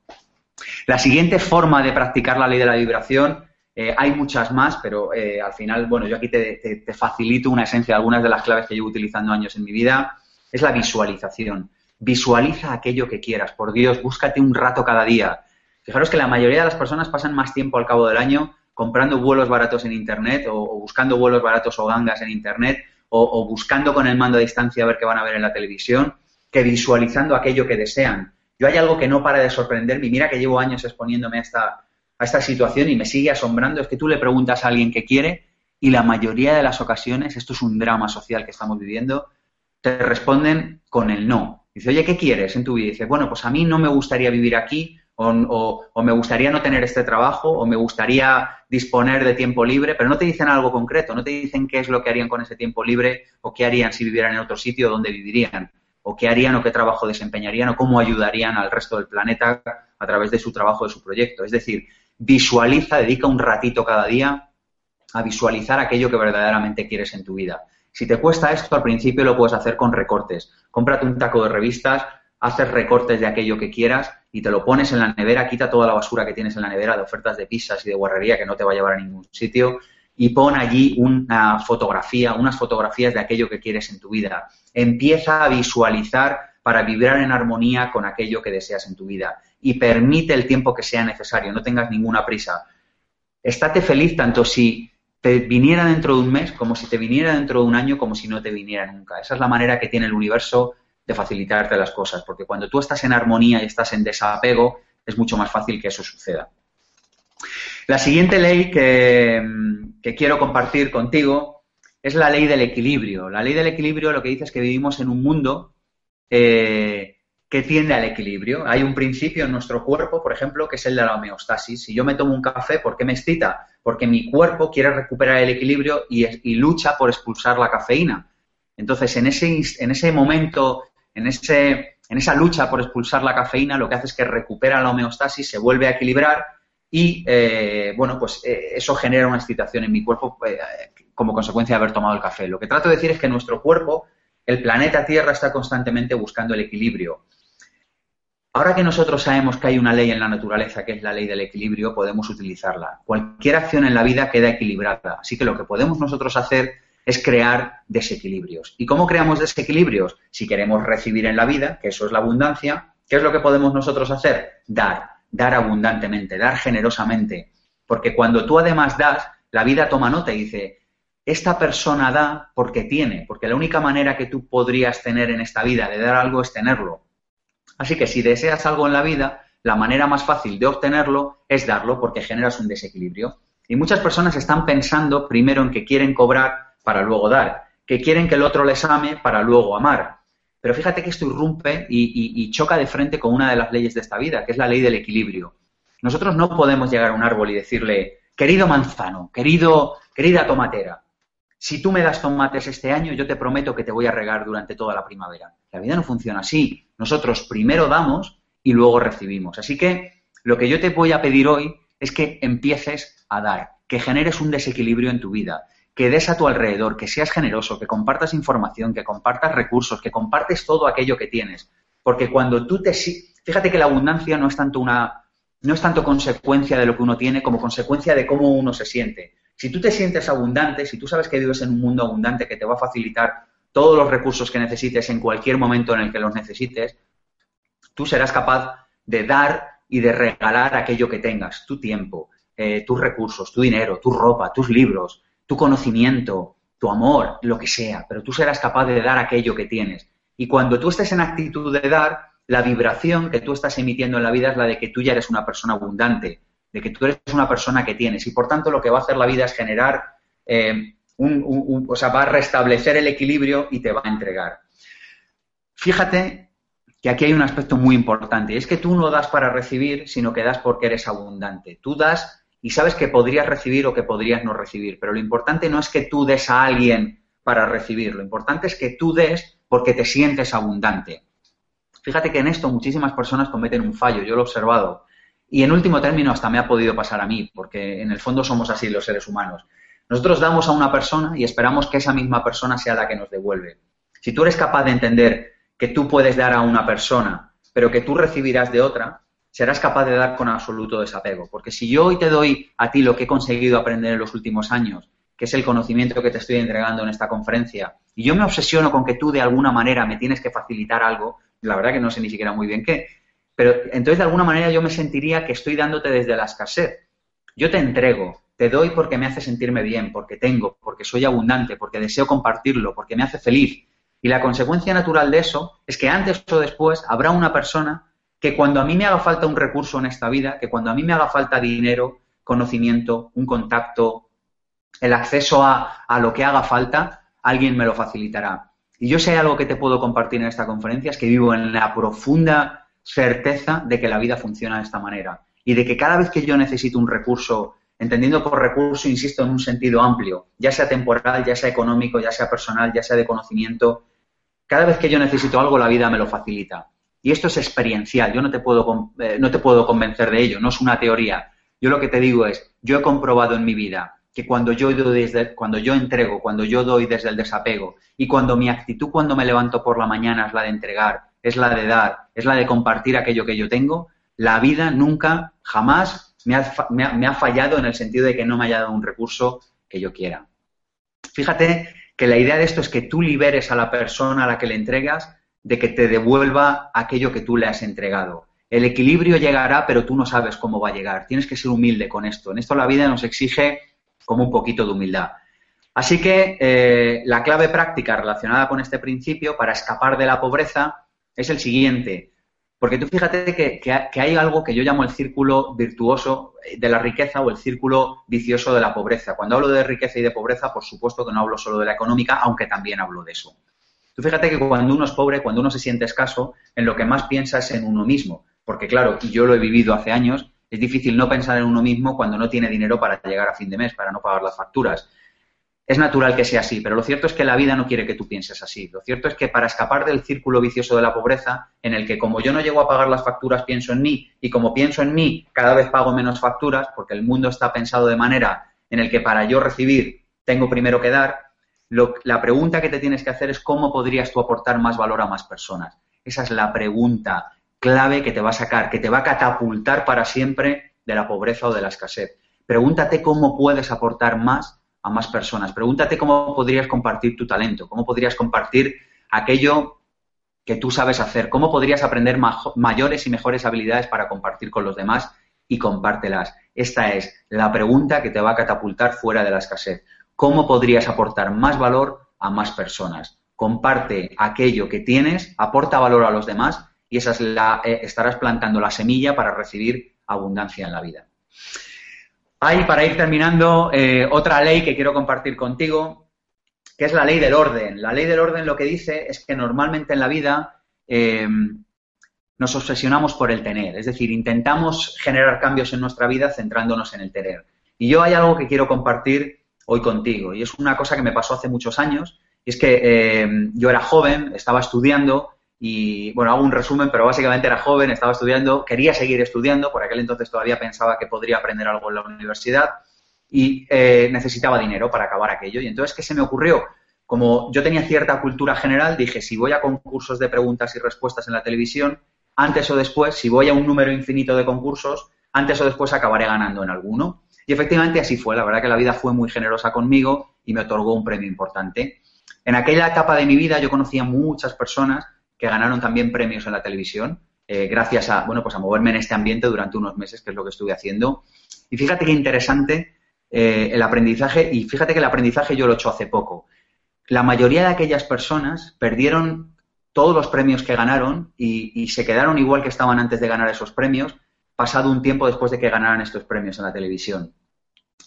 La siguiente forma de practicar la ley de la vibración, eh, hay muchas más, pero eh, al final, bueno, yo aquí te, te facilito una esencia de algunas de las claves que llevo utilizando años en mi vida, es la visualización. Visualiza aquello que quieras, por Dios, búscate un rato cada día, Fijaros que la mayoría de las personas pasan más tiempo al cabo del año comprando vuelos baratos en Internet o, buscando vuelos baratos o gangas en Internet o, buscando con el mando a distancia a ver qué van a ver en la televisión que visualizando aquello que desean. Yo hay algo que no para de sorprenderme mira que llevo años exponiéndome a esta, a esta situación y me sigue asombrando, es que tú le preguntas a alguien qué quiere y la mayoría de las ocasiones, esto es un drama social que estamos viviendo, te responden con el no. Dice, oye, ¿qué quieres en tu vida? dice, bueno, pues a mí no me gustaría vivir aquí o, me gustaría no tener este trabajo, o me gustaría disponer de tiempo libre, pero no te dicen algo concreto, no te dicen qué es lo que harían con ese tiempo libre, o qué harían si vivieran en otro sitio, dónde vivirían, o qué harían o qué trabajo desempeñarían, o cómo ayudarían al resto del planeta a través de su trabajo, de su proyecto. Es decir, visualiza, dedica un ratito cada día a visualizar aquello que verdaderamente quieres en tu vida. Si te cuesta esto, al principio lo puedes hacer con recortes. Cómprate un taco de revistas, haces recortes de aquello que quieras y te lo pones en la nevera, quita toda la basura que tienes en la nevera de ofertas de pizzas y de guarrería que no te va a llevar a ningún sitio y pon allí una fotografía, unas fotografías de aquello que quieres en tu vida. Empieza a visualizar para vibrar en armonía con aquello que deseas en tu vida y permite el tiempo que sea necesario, no tengas ninguna prisa. Estate feliz tanto si te viniera dentro de un mes como si te viniera dentro de un año como si no te viniera nunca. Esa es la manera que tiene el universo de facilitarte las cosas, porque cuando tú estás en armonía y estás en desapego, es mucho más fácil que eso suceda. La siguiente ley que, quiero compartir contigo es la ley del equilibrio. La ley del equilibrio lo que dice es que vivimos en un mundo eh, que tiende al equilibrio. Hay un principio en nuestro cuerpo, por ejemplo, que es el de la homeostasis. Si yo me tomo un café, ¿por qué me excita? Porque mi cuerpo quiere recuperar el equilibrio y, lucha por expulsar la cafeína. Entonces, en ese, en ese momento, en, ese, en esa lucha por expulsar la cafeína, lo que hace es que recupera la homeostasis, se vuelve a equilibrar y eh, bueno, pues eh, eso genera una excitación en mi cuerpo eh, como consecuencia de haber tomado el café. Lo que trato de decir es que nuestro cuerpo, el planeta Tierra, está constantemente buscando el equilibrio. Ahora que nosotros sabemos que hay una ley en la naturaleza, que es la ley del equilibrio, podemos utilizarla. Cualquier acción en la vida queda equilibrada. Así que lo que podemos nosotros hacer es crear desequilibrios. ¿Y cómo creamos desequilibrios? Si queremos recibir en la vida, que eso es la abundancia, ¿qué es lo que podemos nosotros hacer? Dar dar abundantemente, dar generosamente. Porque cuando tú además das, la vida toma nota y dice, esta persona da porque tiene, porque la única manera que tú podrías tener en esta vida de dar algo es tenerlo. Así que si deseas algo en la vida, la manera más fácil de obtenerlo es darlo porque generas un desequilibrio. Y muchas personas están pensando primero en que quieren cobrar para luego dar, que quieren que el otro les ame para luego amar. Pero fíjate que esto irrumpe y, choca de frente con una de las leyes de esta vida, que es la ley del equilibrio. Nosotros no podemos llegar a un árbol y decirle, querido manzano, querido, querida tomatera, si tú me das tomates este año, yo te prometo que te voy a regar durante toda la primavera. La vida no funciona así. Nosotros primero damos y luego recibimos. Así que lo que yo te voy a pedir hoy es que empieces a dar, que generes un desequilibrio en tu vida, que des a tu alrededor, que seas generoso, que compartas información, que compartas recursos, que compartes todo aquello que tienes. Porque cuando tú te... Fíjate que la abundancia no es tanto una... No es tanto consecuencia de lo que uno tiene como consecuencia de cómo uno se siente. Si tú te sientes abundante, si tú sabes que vives en un mundo abundante que te va a facilitar todos los recursos que necesites en cualquier momento en el que los necesites, tú serás capaz de dar y de regalar aquello que tengas, tu tiempo, eh, tus recursos, tu dinero, tu ropa, tus libros, tu conocimiento, tu amor, lo que sea, pero tú serás capaz de dar aquello que tienes. Y cuando tú estés en actitud de dar, la vibración que tú estás emitiendo en la vida es la de que tú ya eres una persona abundante, de que tú eres una persona que tienes. Y por tanto lo que va a hacer la vida es generar, eh, un, o sea, va a restablecer el equilibrio y te va a entregar. Fíjate que aquí hay un aspecto muy importante, y es que tú no das para recibir, sino que das porque eres abundante. Tú das y sabes que podrías recibir o que podrías no recibir. Pero lo importante no es que tú des a alguien para recibir, lo importante es que tú des porque te sientes abundante. Fíjate que en esto muchísimas personas cometen un fallo, yo lo he observado. Y en último término hasta me ha podido pasar a mí, porque en el fondo somos así los seres humanos. Nosotros damos a una persona y esperamos que esa misma persona sea la que nos devuelve. Si tú eres capaz de entender que tú puedes dar a una persona, pero que tú recibirás de otra, serás capaz de dar con absoluto desapego. Porque si yo hoy te doy a ti lo que he conseguido aprender en los últimos años, que es el conocimiento que te estoy entregando en esta conferencia, y yo me obsesiono con que tú de alguna manera me tienes que facilitar algo, la verdad que no sé ni siquiera muy bien qué, pero entonces de alguna manera yo me sentiría que estoy dándote desde la escasez. Yo te entrego, te doy porque me hace sentirme bien, porque tengo, porque soy abundante, porque deseo compartirlo, porque me hace feliz. Y la consecuencia natural de eso es que antes o después habrá una persona que cuando a mí me haga falta un recurso en esta vida, que cuando a mí me haga falta dinero, conocimiento, un contacto, el acceso a, lo que haga falta, alguien me lo facilitará. Y yo sé algo que te puedo compartir en esta conferencia, es que vivo en la profunda certeza de que la vida funciona de esta manera y de que cada vez que yo necesito un recurso, entendiendo por recurso, insisto, en un sentido amplio, ya sea temporal, ya sea económico, ya sea personal, ya sea de conocimiento, cada vez que yo necesito algo, la vida me lo facilita. Y esto es experiencial, yo no te, puedo, eh, no te puedo convencer de ello, no es una teoría. Yo lo que te digo es, yo he comprobado en mi vida que cuando yo, doy desde, cuando yo entrego, cuando yo doy desde el desapego y cuando mi actitud cuando me levanto por la mañana es la de entregar es la de dar, es la de compartir aquello que yo tengo, la vida nunca, jamás me ha, fallado en el sentido de que no me haya dado un recurso que yo quiera. Fíjate que la idea de esto es que tú liberes a la persona a la que le entregas de que te devuelva aquello que tú le has entregado. El equilibrio llegará, pero tú no sabes cómo va a llegar. Tienes que ser humilde con esto. En esto la vida nos exige como un poquito de humildad. Así que eh, la clave práctica relacionada con este principio para escapar de la pobreza es el siguiente. Porque tú fíjate que, hay algo que yo llamo el círculo virtuoso de la riqueza o el círculo vicioso de la pobreza. Cuando hablo de riqueza y de pobreza, por supuesto que no hablo solo de la económica, aunque también hablo de eso. Tú fíjate que cuando uno es pobre, cuando uno se siente escaso, en lo que más piensa es en uno mismo. Porque claro, yo lo he vivido hace años, es difícil no pensar en uno mismo cuando no tiene dinero para llegar a fin de mes, para no pagar las facturas. Es natural que sea así, pero lo cierto es que la vida no quiere que tú pienses así. Lo cierto es que para escapar del círculo vicioso de la pobreza, en el que como yo no llego a pagar las facturas, pienso en mí, y como pienso en mí, cada vez pago menos facturas, porque el mundo está pensado de manera en el que para yo recibir tengo primero que dar, la pregunta que te tienes que hacer es cómo podrías tú aportar más valor a más personas. Esa es la pregunta clave que te va a sacar, que te va a catapultar para siempre de la pobreza o de la escasez. Pregúntate cómo puedes aportar más a más personas. Pregúntate cómo podrías compartir tu talento, cómo podrías compartir aquello que tú sabes hacer, cómo podrías aprender mayores y mejores habilidades para compartir con los demás y compártelas. Esta es la pregunta que te va a catapultar fuera de la escasez. ¿Cómo podrías aportar más valor a más personas? Comparte aquello que tienes, aporta valor a los demás y esa es la, eh, estarás plantando la semilla para recibir abundancia en la vida. Hay, para ir terminando, eh, otra ley que quiero compartir contigo, que es la ley del orden. La ley del orden lo que dice es que normalmente en la vida eh, nos obsesionamos por el tener, es decir, intentamos generar cambios en nuestra vida centrándonos en el tener. Y yo hay algo que quiero compartir hoy contigo, y es una cosa que me pasó hace muchos años, y es que eh, yo era joven, estaba estudiando, y bueno, hago un resumen, pero básicamente era joven, estaba estudiando, quería seguir estudiando, por aquel entonces todavía pensaba que podría aprender algo en la universidad y eh, necesitaba dinero para acabar aquello. Y entonces, ¿qué se me ocurrió? Como yo tenía cierta cultura general, dije, si voy a concursos de preguntas y respuestas en la televisión, antes o después, si voy a un número infinito de concursos, antes o después acabaré ganando en alguno. Y efectivamente así fue, la verdad que la vida fue muy generosa conmigo y me otorgó un premio importante. En aquella etapa de mi vida yo conocía muchas personas que ganaron también premios en la televisión, eh, gracias a, bueno, pues a moverme en este ambiente durante unos meses, que es lo que estuve haciendo. Y fíjate qué interesante eh, el aprendizaje, y fíjate que el aprendizaje yo lo he hecho hace poco. La mayoría de aquellas personas perdieron todos los premios que ganaron y, y se quedaron igual que estaban antes de ganar esos premios, pasado un tiempo después de que ganaran estos premios en la televisión.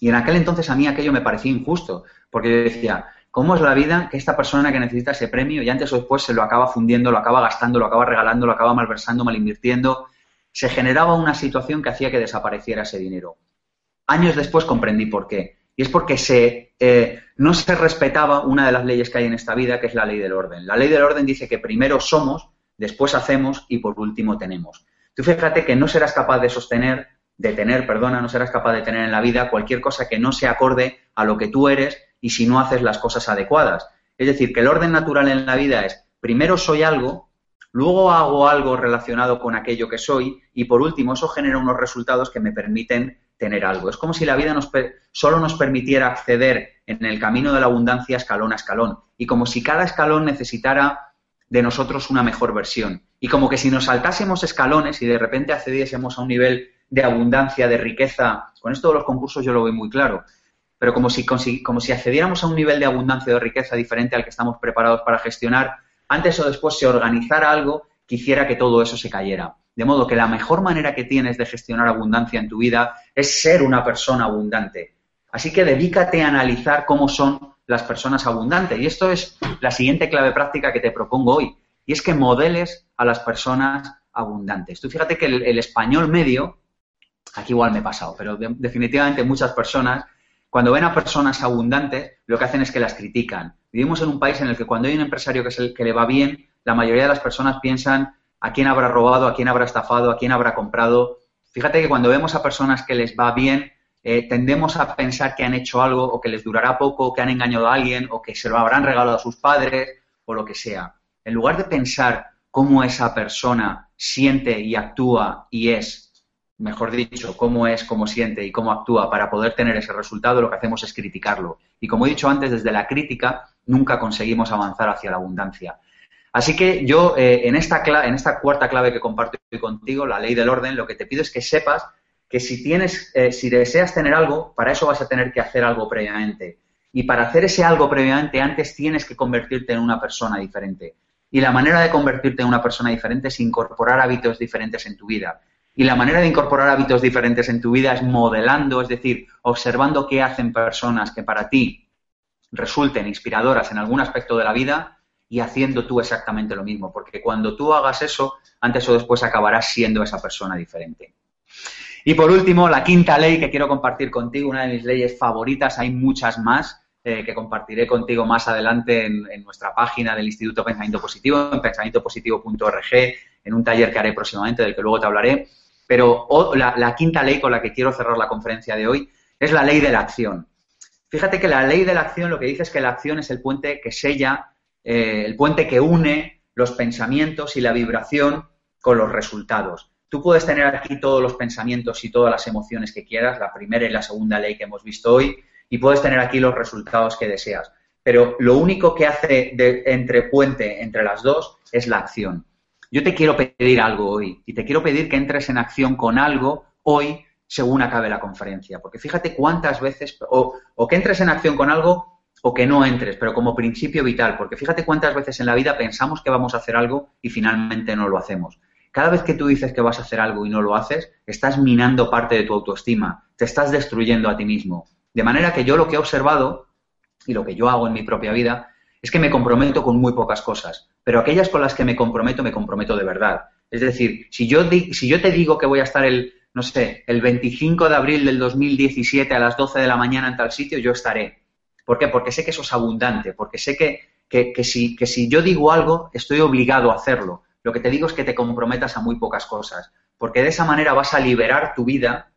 Y en aquel entonces a mí aquello me parecía injusto, porque yo decía, cómo es la vida que esta persona que necesita ese premio y antes o después se lo acaba fundiendo, lo acaba gastando, lo acaba regalando, lo acaba malversando, malinvirtiendo. Se generaba una situación que hacía que desapareciera ese dinero. Años después comprendí por qué. Y es porque se, eh, no se respetaba una de las leyes que hay en esta vida, que es la ley del orden. La ley del orden dice que primero somos, después hacemos y por último tenemos. Tú fíjate que no serás capaz de sostener, de tener, perdona, no serás capaz de tener en la vida cualquier cosa que no se acorde a lo que tú eres y si no haces las cosas adecuadas. Es decir, que el orden natural en la vida es, primero soy algo, luego hago algo relacionado con aquello que soy y por último eso genera unos resultados que me permiten tener algo. Es como si la vida nos solo nos permitiera acceder en el camino de la abundancia escalón a escalón y como si cada escalón necesitara de nosotros una mejor versión. Y como que si nos saltásemos escalones y de repente accediésemos a un nivel de abundancia, de riqueza, con esto de los concursos yo lo veo muy claro, pero como si, como si accediéramos a un nivel de abundancia o de riqueza diferente al que estamos preparados para gestionar, antes o después se organizara algo que hiciera que todo eso se cayera. De modo que la mejor manera que tienes de gestionar abundancia en tu vida es ser una persona abundante. Así que dedícate a analizar cómo son las personas abundantes. Y esto es la siguiente clave práctica que te propongo hoy. Y es que modeles a las personas abundantes. Tú fíjate que el, español medio, aquí igual me he pasado, pero definitivamente muchas personas cuando ven a personas abundantes, lo que hacen es que las critican. Vivimos en un país en el que cuando hay un empresario que, es el que le va bien, la mayoría de las personas piensan a quién habrá robado, a quién habrá estafado, a quién habrá comprado. Fíjate que cuando vemos a personas que les va bien, eh, tendemos a pensar que han hecho algo o que les durará poco, que han engañado a alguien o que se lo habrán regalado a sus padres o lo que sea. En lugar de pensar cómo esa persona siente y actúa y es, mejor dicho, cómo es, cómo siente y cómo actúa para poder tener ese resultado, lo que hacemos es criticarlo. Y como he dicho antes, desde la crítica nunca conseguimos avanzar hacia la abundancia. Así que yo, eh, en, esta en esta cuarta clave que comparto contigo, la ley del orden, lo que te pido es que sepas que si tienes, eh, si deseas tener algo, para eso vas a tener que hacer algo previamente. Y para hacer ese algo previamente, antes tienes que convertirte en una persona diferente. Y la manera de convertirte en una persona diferente es incorporar hábitos diferentes en tu vida. Y la manera de incorporar hábitos diferentes en tu vida es modelando, es decir, observando qué hacen personas que para ti resulten inspiradoras en algún aspecto de la vida y haciendo tú exactamente lo mismo. Porque cuando tú hagas eso, antes o después acabarás siendo esa persona diferente. Y por último, la quinta ley que quiero compartir contigo, una de mis leyes favoritas, hay muchas más, eh, que compartiré contigo más adelante en, nuestra página del Instituto Pensamiento Positivo, en pensamientopositivo.org, en un taller que haré próximamente, del que luego te hablaré. Pero la, quinta ley con la que quiero cerrar la conferencia de hoy es la ley de la acción. Fíjate que la ley de la acción lo que dice es que la acción es el puente que sella, eh, el puente que une los pensamientos y la vibración con los resultados. Tú puedes tener aquí todos los pensamientos y todas las emociones que quieras, la primera y la segunda ley que hemos visto hoy, y puedes tener aquí los resultados que deseas. Pero lo único que hace de, entre puente entre las dos es la acción. Yo te quiero pedir algo hoy y te quiero pedir que entres en acción con algo hoy según acabe la conferencia. Porque fíjate cuántas veces, o, o que entres en acción con algo o que no entres, pero como principio vital, porque fíjate cuántas veces en la vida pensamos que vamos a hacer algo y finalmente no lo hacemos. Cada vez que tú dices que vas a hacer algo y no lo haces, estás minando parte de tu autoestima, te estás destruyendo a ti mismo. De manera que yo lo que he observado y lo que yo hago en mi propia vida es que me comprometo con muy pocas cosas, pero aquellas con las que me comprometo, me comprometo de verdad. Es decir, si yo, si yo te digo que voy a estar el, no sé, el 25 de abril del 2017 a las 12 de la mañana en tal sitio, yo estaré. ¿Por qué? Porque sé que eso es abundante, porque sé que, que, si, que si yo digo algo, estoy obligado a hacerlo. Lo que te digo es que te comprometas a muy pocas cosas, porque de esa manera vas a liberar tu vida,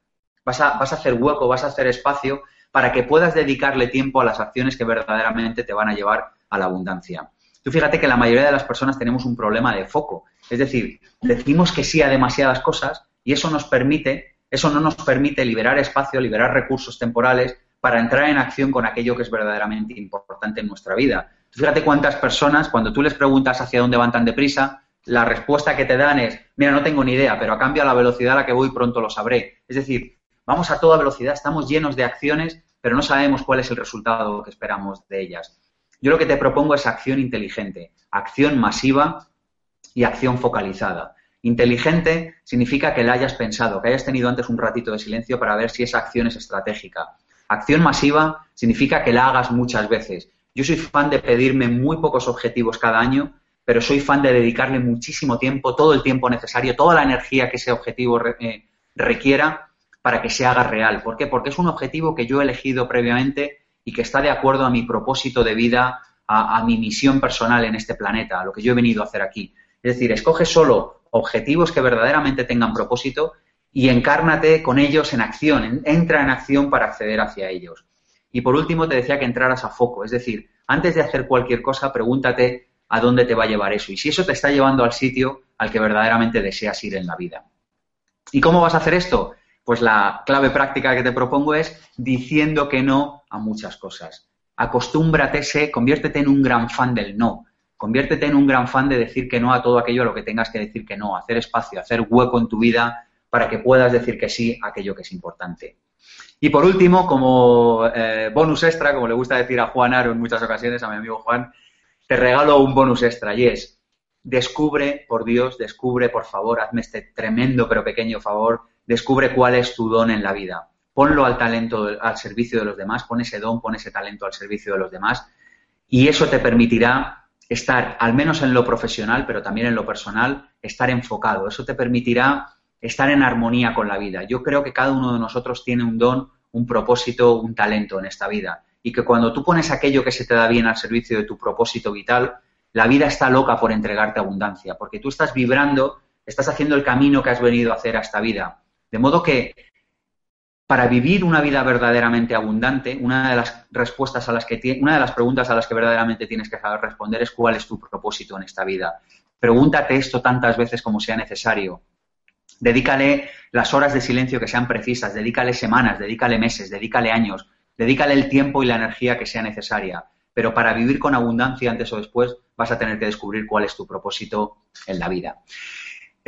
vas a, vas a hacer hueco, vas a hacer espacio para que puedas dedicarle tiempo a las acciones que verdaderamente te van a llevar a la abundancia. Tú fíjate que la mayoría de las personas tenemos un problema de foco. Es decir, decimos que sí a demasiadas cosas y eso nos permite, eso no nos permite liberar espacio, liberar recursos temporales para entrar en acción con aquello que es verdaderamente importante en nuestra vida. Tú fíjate cuántas personas, cuando tú les preguntas hacia dónde van tan deprisa, la respuesta que te dan es, mira, no tengo ni idea, pero a cambio a la velocidad a la que voy pronto lo sabré. Es decir, Vamos a toda velocidad, estamos llenos de acciones, pero no sabemos cuál es el resultado que esperamos de ellas. Yo lo que te propongo es acción inteligente, acción masiva y acción focalizada. Inteligente significa que la hayas pensado, que hayas tenido antes un ratito de silencio para ver si esa acción es estratégica. Acción masiva significa que la hagas muchas veces. Yo soy fan de pedirme muy pocos objetivos cada año, pero soy fan de dedicarle muchísimo tiempo, todo el tiempo necesario, toda la energía que ese objetivo eh, requiera para que se haga real. ¿Por qué? Porque es un objetivo que yo he elegido previamente y que está de acuerdo a mi propósito de vida, a, mi misión personal en este planeta, a lo que yo he venido a hacer aquí. Es decir, escoge solo objetivos que verdaderamente tengan propósito y encárnate con ellos en acción, entra en acción para acceder hacia ellos. Y por último, te decía que entraras a foco, es decir, antes de hacer cualquier cosa, pregúntate a dónde te va a llevar eso y si eso te está llevando al sitio al que verdaderamente deseas ir en la vida. ¿Y cómo vas a hacer esto? Pues la clave práctica que te propongo es diciendo que no a muchas cosas. Acostúmbrate, sé, conviértete en un gran fan del no. Conviértete en un gran fan de decir que no a todo aquello a lo que tengas que decir que no, hacer espacio, hacer hueco en tu vida para que puedas decir que sí a aquello que es importante. Y por último, como eh, bonus extra, como le gusta decir a Juan Aro en muchas ocasiones, a mi amigo Juan, te regalo un bonus extra y es, descubre, por Dios, descubre, por favor, hazme este tremendo pero pequeño favor, descubre cuál es tu don en la vida. Ponlo al talento, al servicio de los demás, pon ese don, pon ese talento al servicio de los demás y eso te permitirá estar, al menos en lo profesional, pero también en lo personal, estar enfocado. Eso te permitirá estar en armonía con la vida. Yo creo que cada uno de nosotros tiene un don, un propósito, un talento en esta vida. Y que cuando tú pones aquello que se te da bien al servicio de tu propósito vital, la vida está loca por entregarte abundancia, porque tú estás vibrando, estás haciendo el camino que has venido a hacer a esta vida. De modo que para vivir una vida verdaderamente abundante, una de las respuestas a las que una de las preguntas a las que verdaderamente tienes que saber responder es cuál es tu propósito en esta vida. Pregúntate esto tantas veces como sea necesario. Dedícale las horas de silencio que sean precisas, dedícale semanas, dedícale meses, dedícale años, dedícale el tiempo y la energía que sea necesaria. Pero para vivir con abundancia antes o después vas a tener que descubrir cuál es tu propósito en la vida.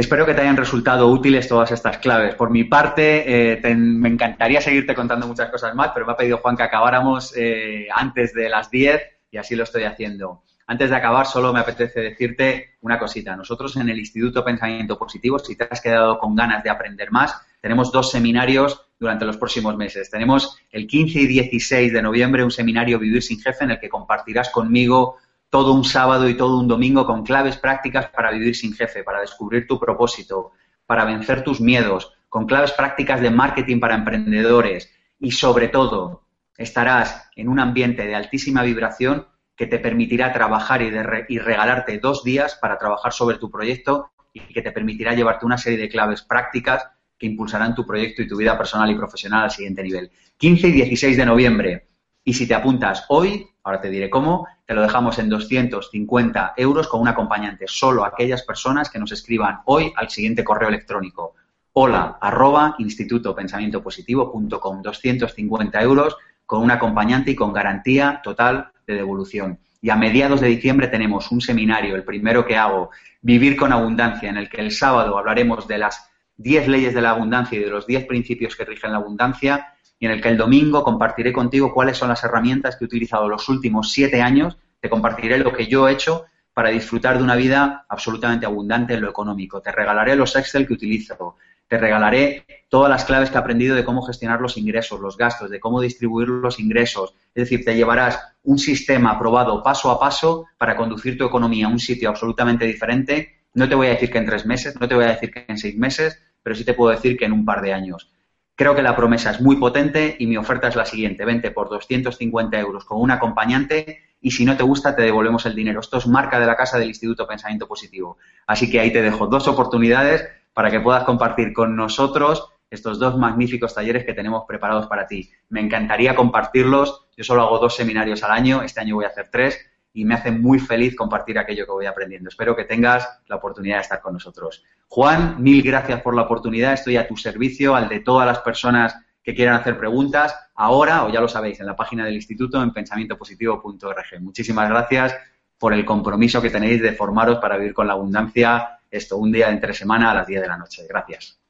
Espero que te hayan resultado útiles todas estas claves. Por mi parte, eh, me encantaría seguirte contando muchas cosas más, pero me ha pedido Juan que acabáramos eh, antes de las 10 y así lo estoy haciendo. Antes de acabar, solo me apetece decirte una cosita. Nosotros en el Instituto Pensamiento Positivo, si te has quedado con ganas de aprender más, tenemos dos seminarios durante los próximos meses. Tenemos el 15 y 16 de noviembre un seminario Vivir sin Jefe en el que compartirás conmigo todo un sábado y todo un domingo con claves prácticas para vivir sin jefe, para descubrir tu propósito, para vencer tus miedos, con claves prácticas de marketing para emprendedores y sobre todo estarás en un ambiente de altísima vibración que te permitirá trabajar y, regalarte dos días para trabajar sobre tu proyecto y que te permitirá llevarte una serie de claves prácticas que impulsarán tu proyecto y tu vida personal y profesional al siguiente nivel. 15 y 16 de noviembre. Y si te apuntas hoy, ahora te diré cómo, te lo dejamos en 250 euros con un acompañante. Solo aquellas personas que nos escriban hoy al siguiente correo electrónico. Hola, arroba institutopensamientopositivo.com. 250 euros con un acompañante y con garantía total de devolución. Y a mediados de diciembre tenemos un seminario, el primero que hago, Vivir con Abundancia, en el que el sábado hablaremos de las 10 leyes de la abundancia y de los 10 principios que rigen la abundancia, y en el que el domingo compartiré contigo cuáles son las herramientas que he utilizado los últimos 7 años, te compartiré lo que yo he hecho para disfrutar de una vida absolutamente abundante en lo económico. Te regalaré los Excel que utilizo, te regalaré todas las claves que he aprendido de cómo gestionar los ingresos, los gastos, de cómo distribuir los ingresos. Es decir, te llevarás un sistema probado paso a paso para conducir tu economía a un sitio absolutamente diferente. No te voy a decir que en tres meses, no te voy a decir que en seis meses, pero sí te puedo decir que en un par de años. Creo que la promesa es muy potente y mi oferta es la siguiente. Vente por 250 euros con un acompañante y si no te gusta te devolvemos el dinero. Esto es marca de la casa del Instituto Pensamiento Positivo. Así que ahí te dejo dos oportunidades para que puedas compartir con nosotros estos dos magníficos talleres que tenemos preparados para ti. Me encantaría compartirlos. Yo solo hago dos seminarios al año, este año voy a hacer tres y me hace muy feliz compartir aquello que voy aprendiendo. Espero que tengas la oportunidad de estar con nosotros. Juan, mil gracias por la oportunidad. Estoy a tu servicio, al de todas las personas que quieran hacer preguntas, ahora, o ya lo sabéis, en la página del instituto en pensamientopositivo.org. Muchísimas gracias por el compromiso que tenéis de formaros para vivir con la abundancia esto, un día entre semana a las 10 de la noche. Gracias.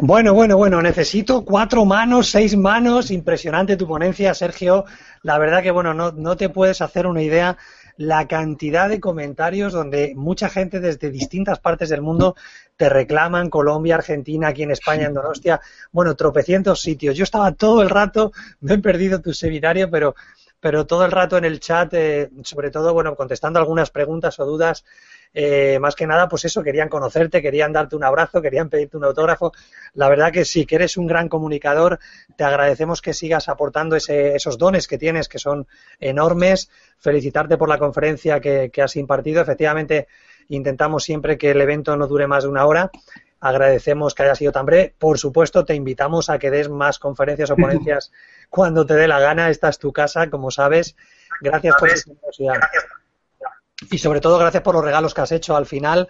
Bueno, bueno, bueno, necesito cuatro manos, seis manos, impresionante tu ponencia, Sergio. La verdad que, bueno, no, no te puedes hacer una idea la cantidad de comentarios donde mucha gente desde distintas partes del mundo te reclaman, Colombia, Argentina, aquí en España, en Donostia, bueno, tropecientos sitios. Yo estaba todo el rato, me he perdido tu seminario, pero pero todo el rato en el chat, eh, sobre todo, bueno, contestando algunas preguntas o dudas, eh, más que nada, pues eso, querían conocerte, querían darte un abrazo, querían pedirte un autógrafo. La verdad que sí, que eres un gran comunicador, te agradecemos que sigas aportando esos dones que tienes, que son enormes. Felicitarte por la conferencia que, que has impartido. Efectivamente, intentamos siempre que el evento no dure más de una hora agradecemos que haya sido tan breve. Por supuesto, te invitamos a que des más conferencias o ponencias cuando te dé la gana. Esta es tu casa, como sabes. Gracias por tu generosidad. Y sobre todo, gracias por los regalos que has hecho al final,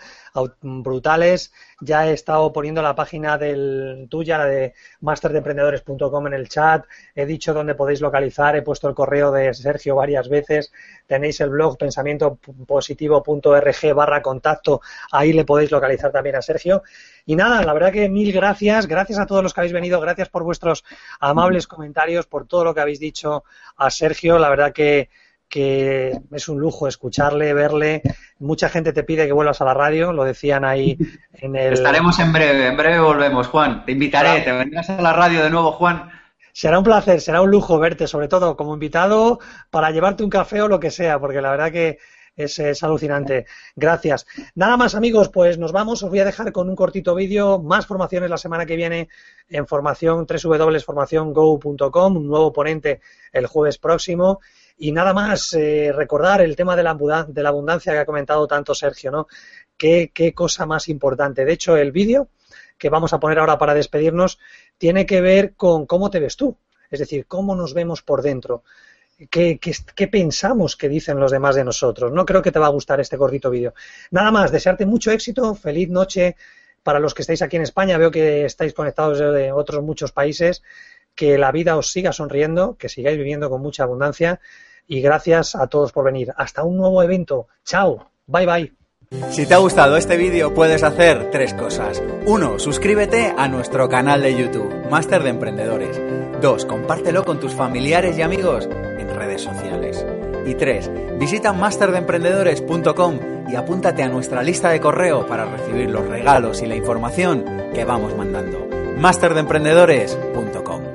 brutales. Ya he estado poniendo la página del tuya, la de masterdeemprendedores.com en el chat. He dicho dónde podéis localizar, he puesto el correo de Sergio varias veces. Tenéis el blog pensamientopositivo.org barra contacto. Ahí le podéis localizar también a Sergio. Y nada, la verdad que mil gracias. Gracias a todos los que habéis venido. Gracias por vuestros amables comentarios, por todo lo que habéis dicho a Sergio. La verdad que que es un lujo escucharle, verle. Mucha gente te pide que vuelvas a la radio, lo decían ahí en el...
Estaremos en breve, en breve volvemos, Juan. Te invitaré, te vendrás a la radio de nuevo, Juan.
Será un placer, será un lujo verte, sobre todo como invitado, para llevarte un café o lo que sea, porque la verdad que es, es, alucinante. Gracias. Nada más, amigos, pues nos vamos. Os voy a dejar con un cortito vídeo. Más formaciones la semana que viene en formación www.formaciongo.com. Un nuevo ponente el jueves próximo. Y nada más, eh, recordar el tema de la, abundancia que ha comentado tanto Sergio, ¿no? Qué, qué cosa más importante. De hecho, el vídeo que vamos a poner ahora para despedirnos tiene que ver con cómo te ves tú, es decir, cómo nos vemos por dentro. qué, qué, pensamos que dicen los demás de nosotros. No creo que te va a gustar este cortito vídeo. Nada más, desearte mucho éxito, feliz noche para los que estáis aquí en España. Veo que estáis conectados de otros muchos países. Que la vida os siga sonriendo, que sigáis viviendo con mucha abundancia. Y gracias a todos por venir. Hasta un nuevo evento. Chao. Bye bye.
Si te ha gustado este vídeo puedes hacer tres cosas. Uno, suscríbete a nuestro canal de YouTube, Máster de Emprendedores. Dos, compártelo con tus familiares y amigos en redes sociales. Y tres, visita masterdeemprendedores.com y apúntate a nuestra lista de correo para recibir los regalos y la información que vamos mandando. masterdeemprendedores.com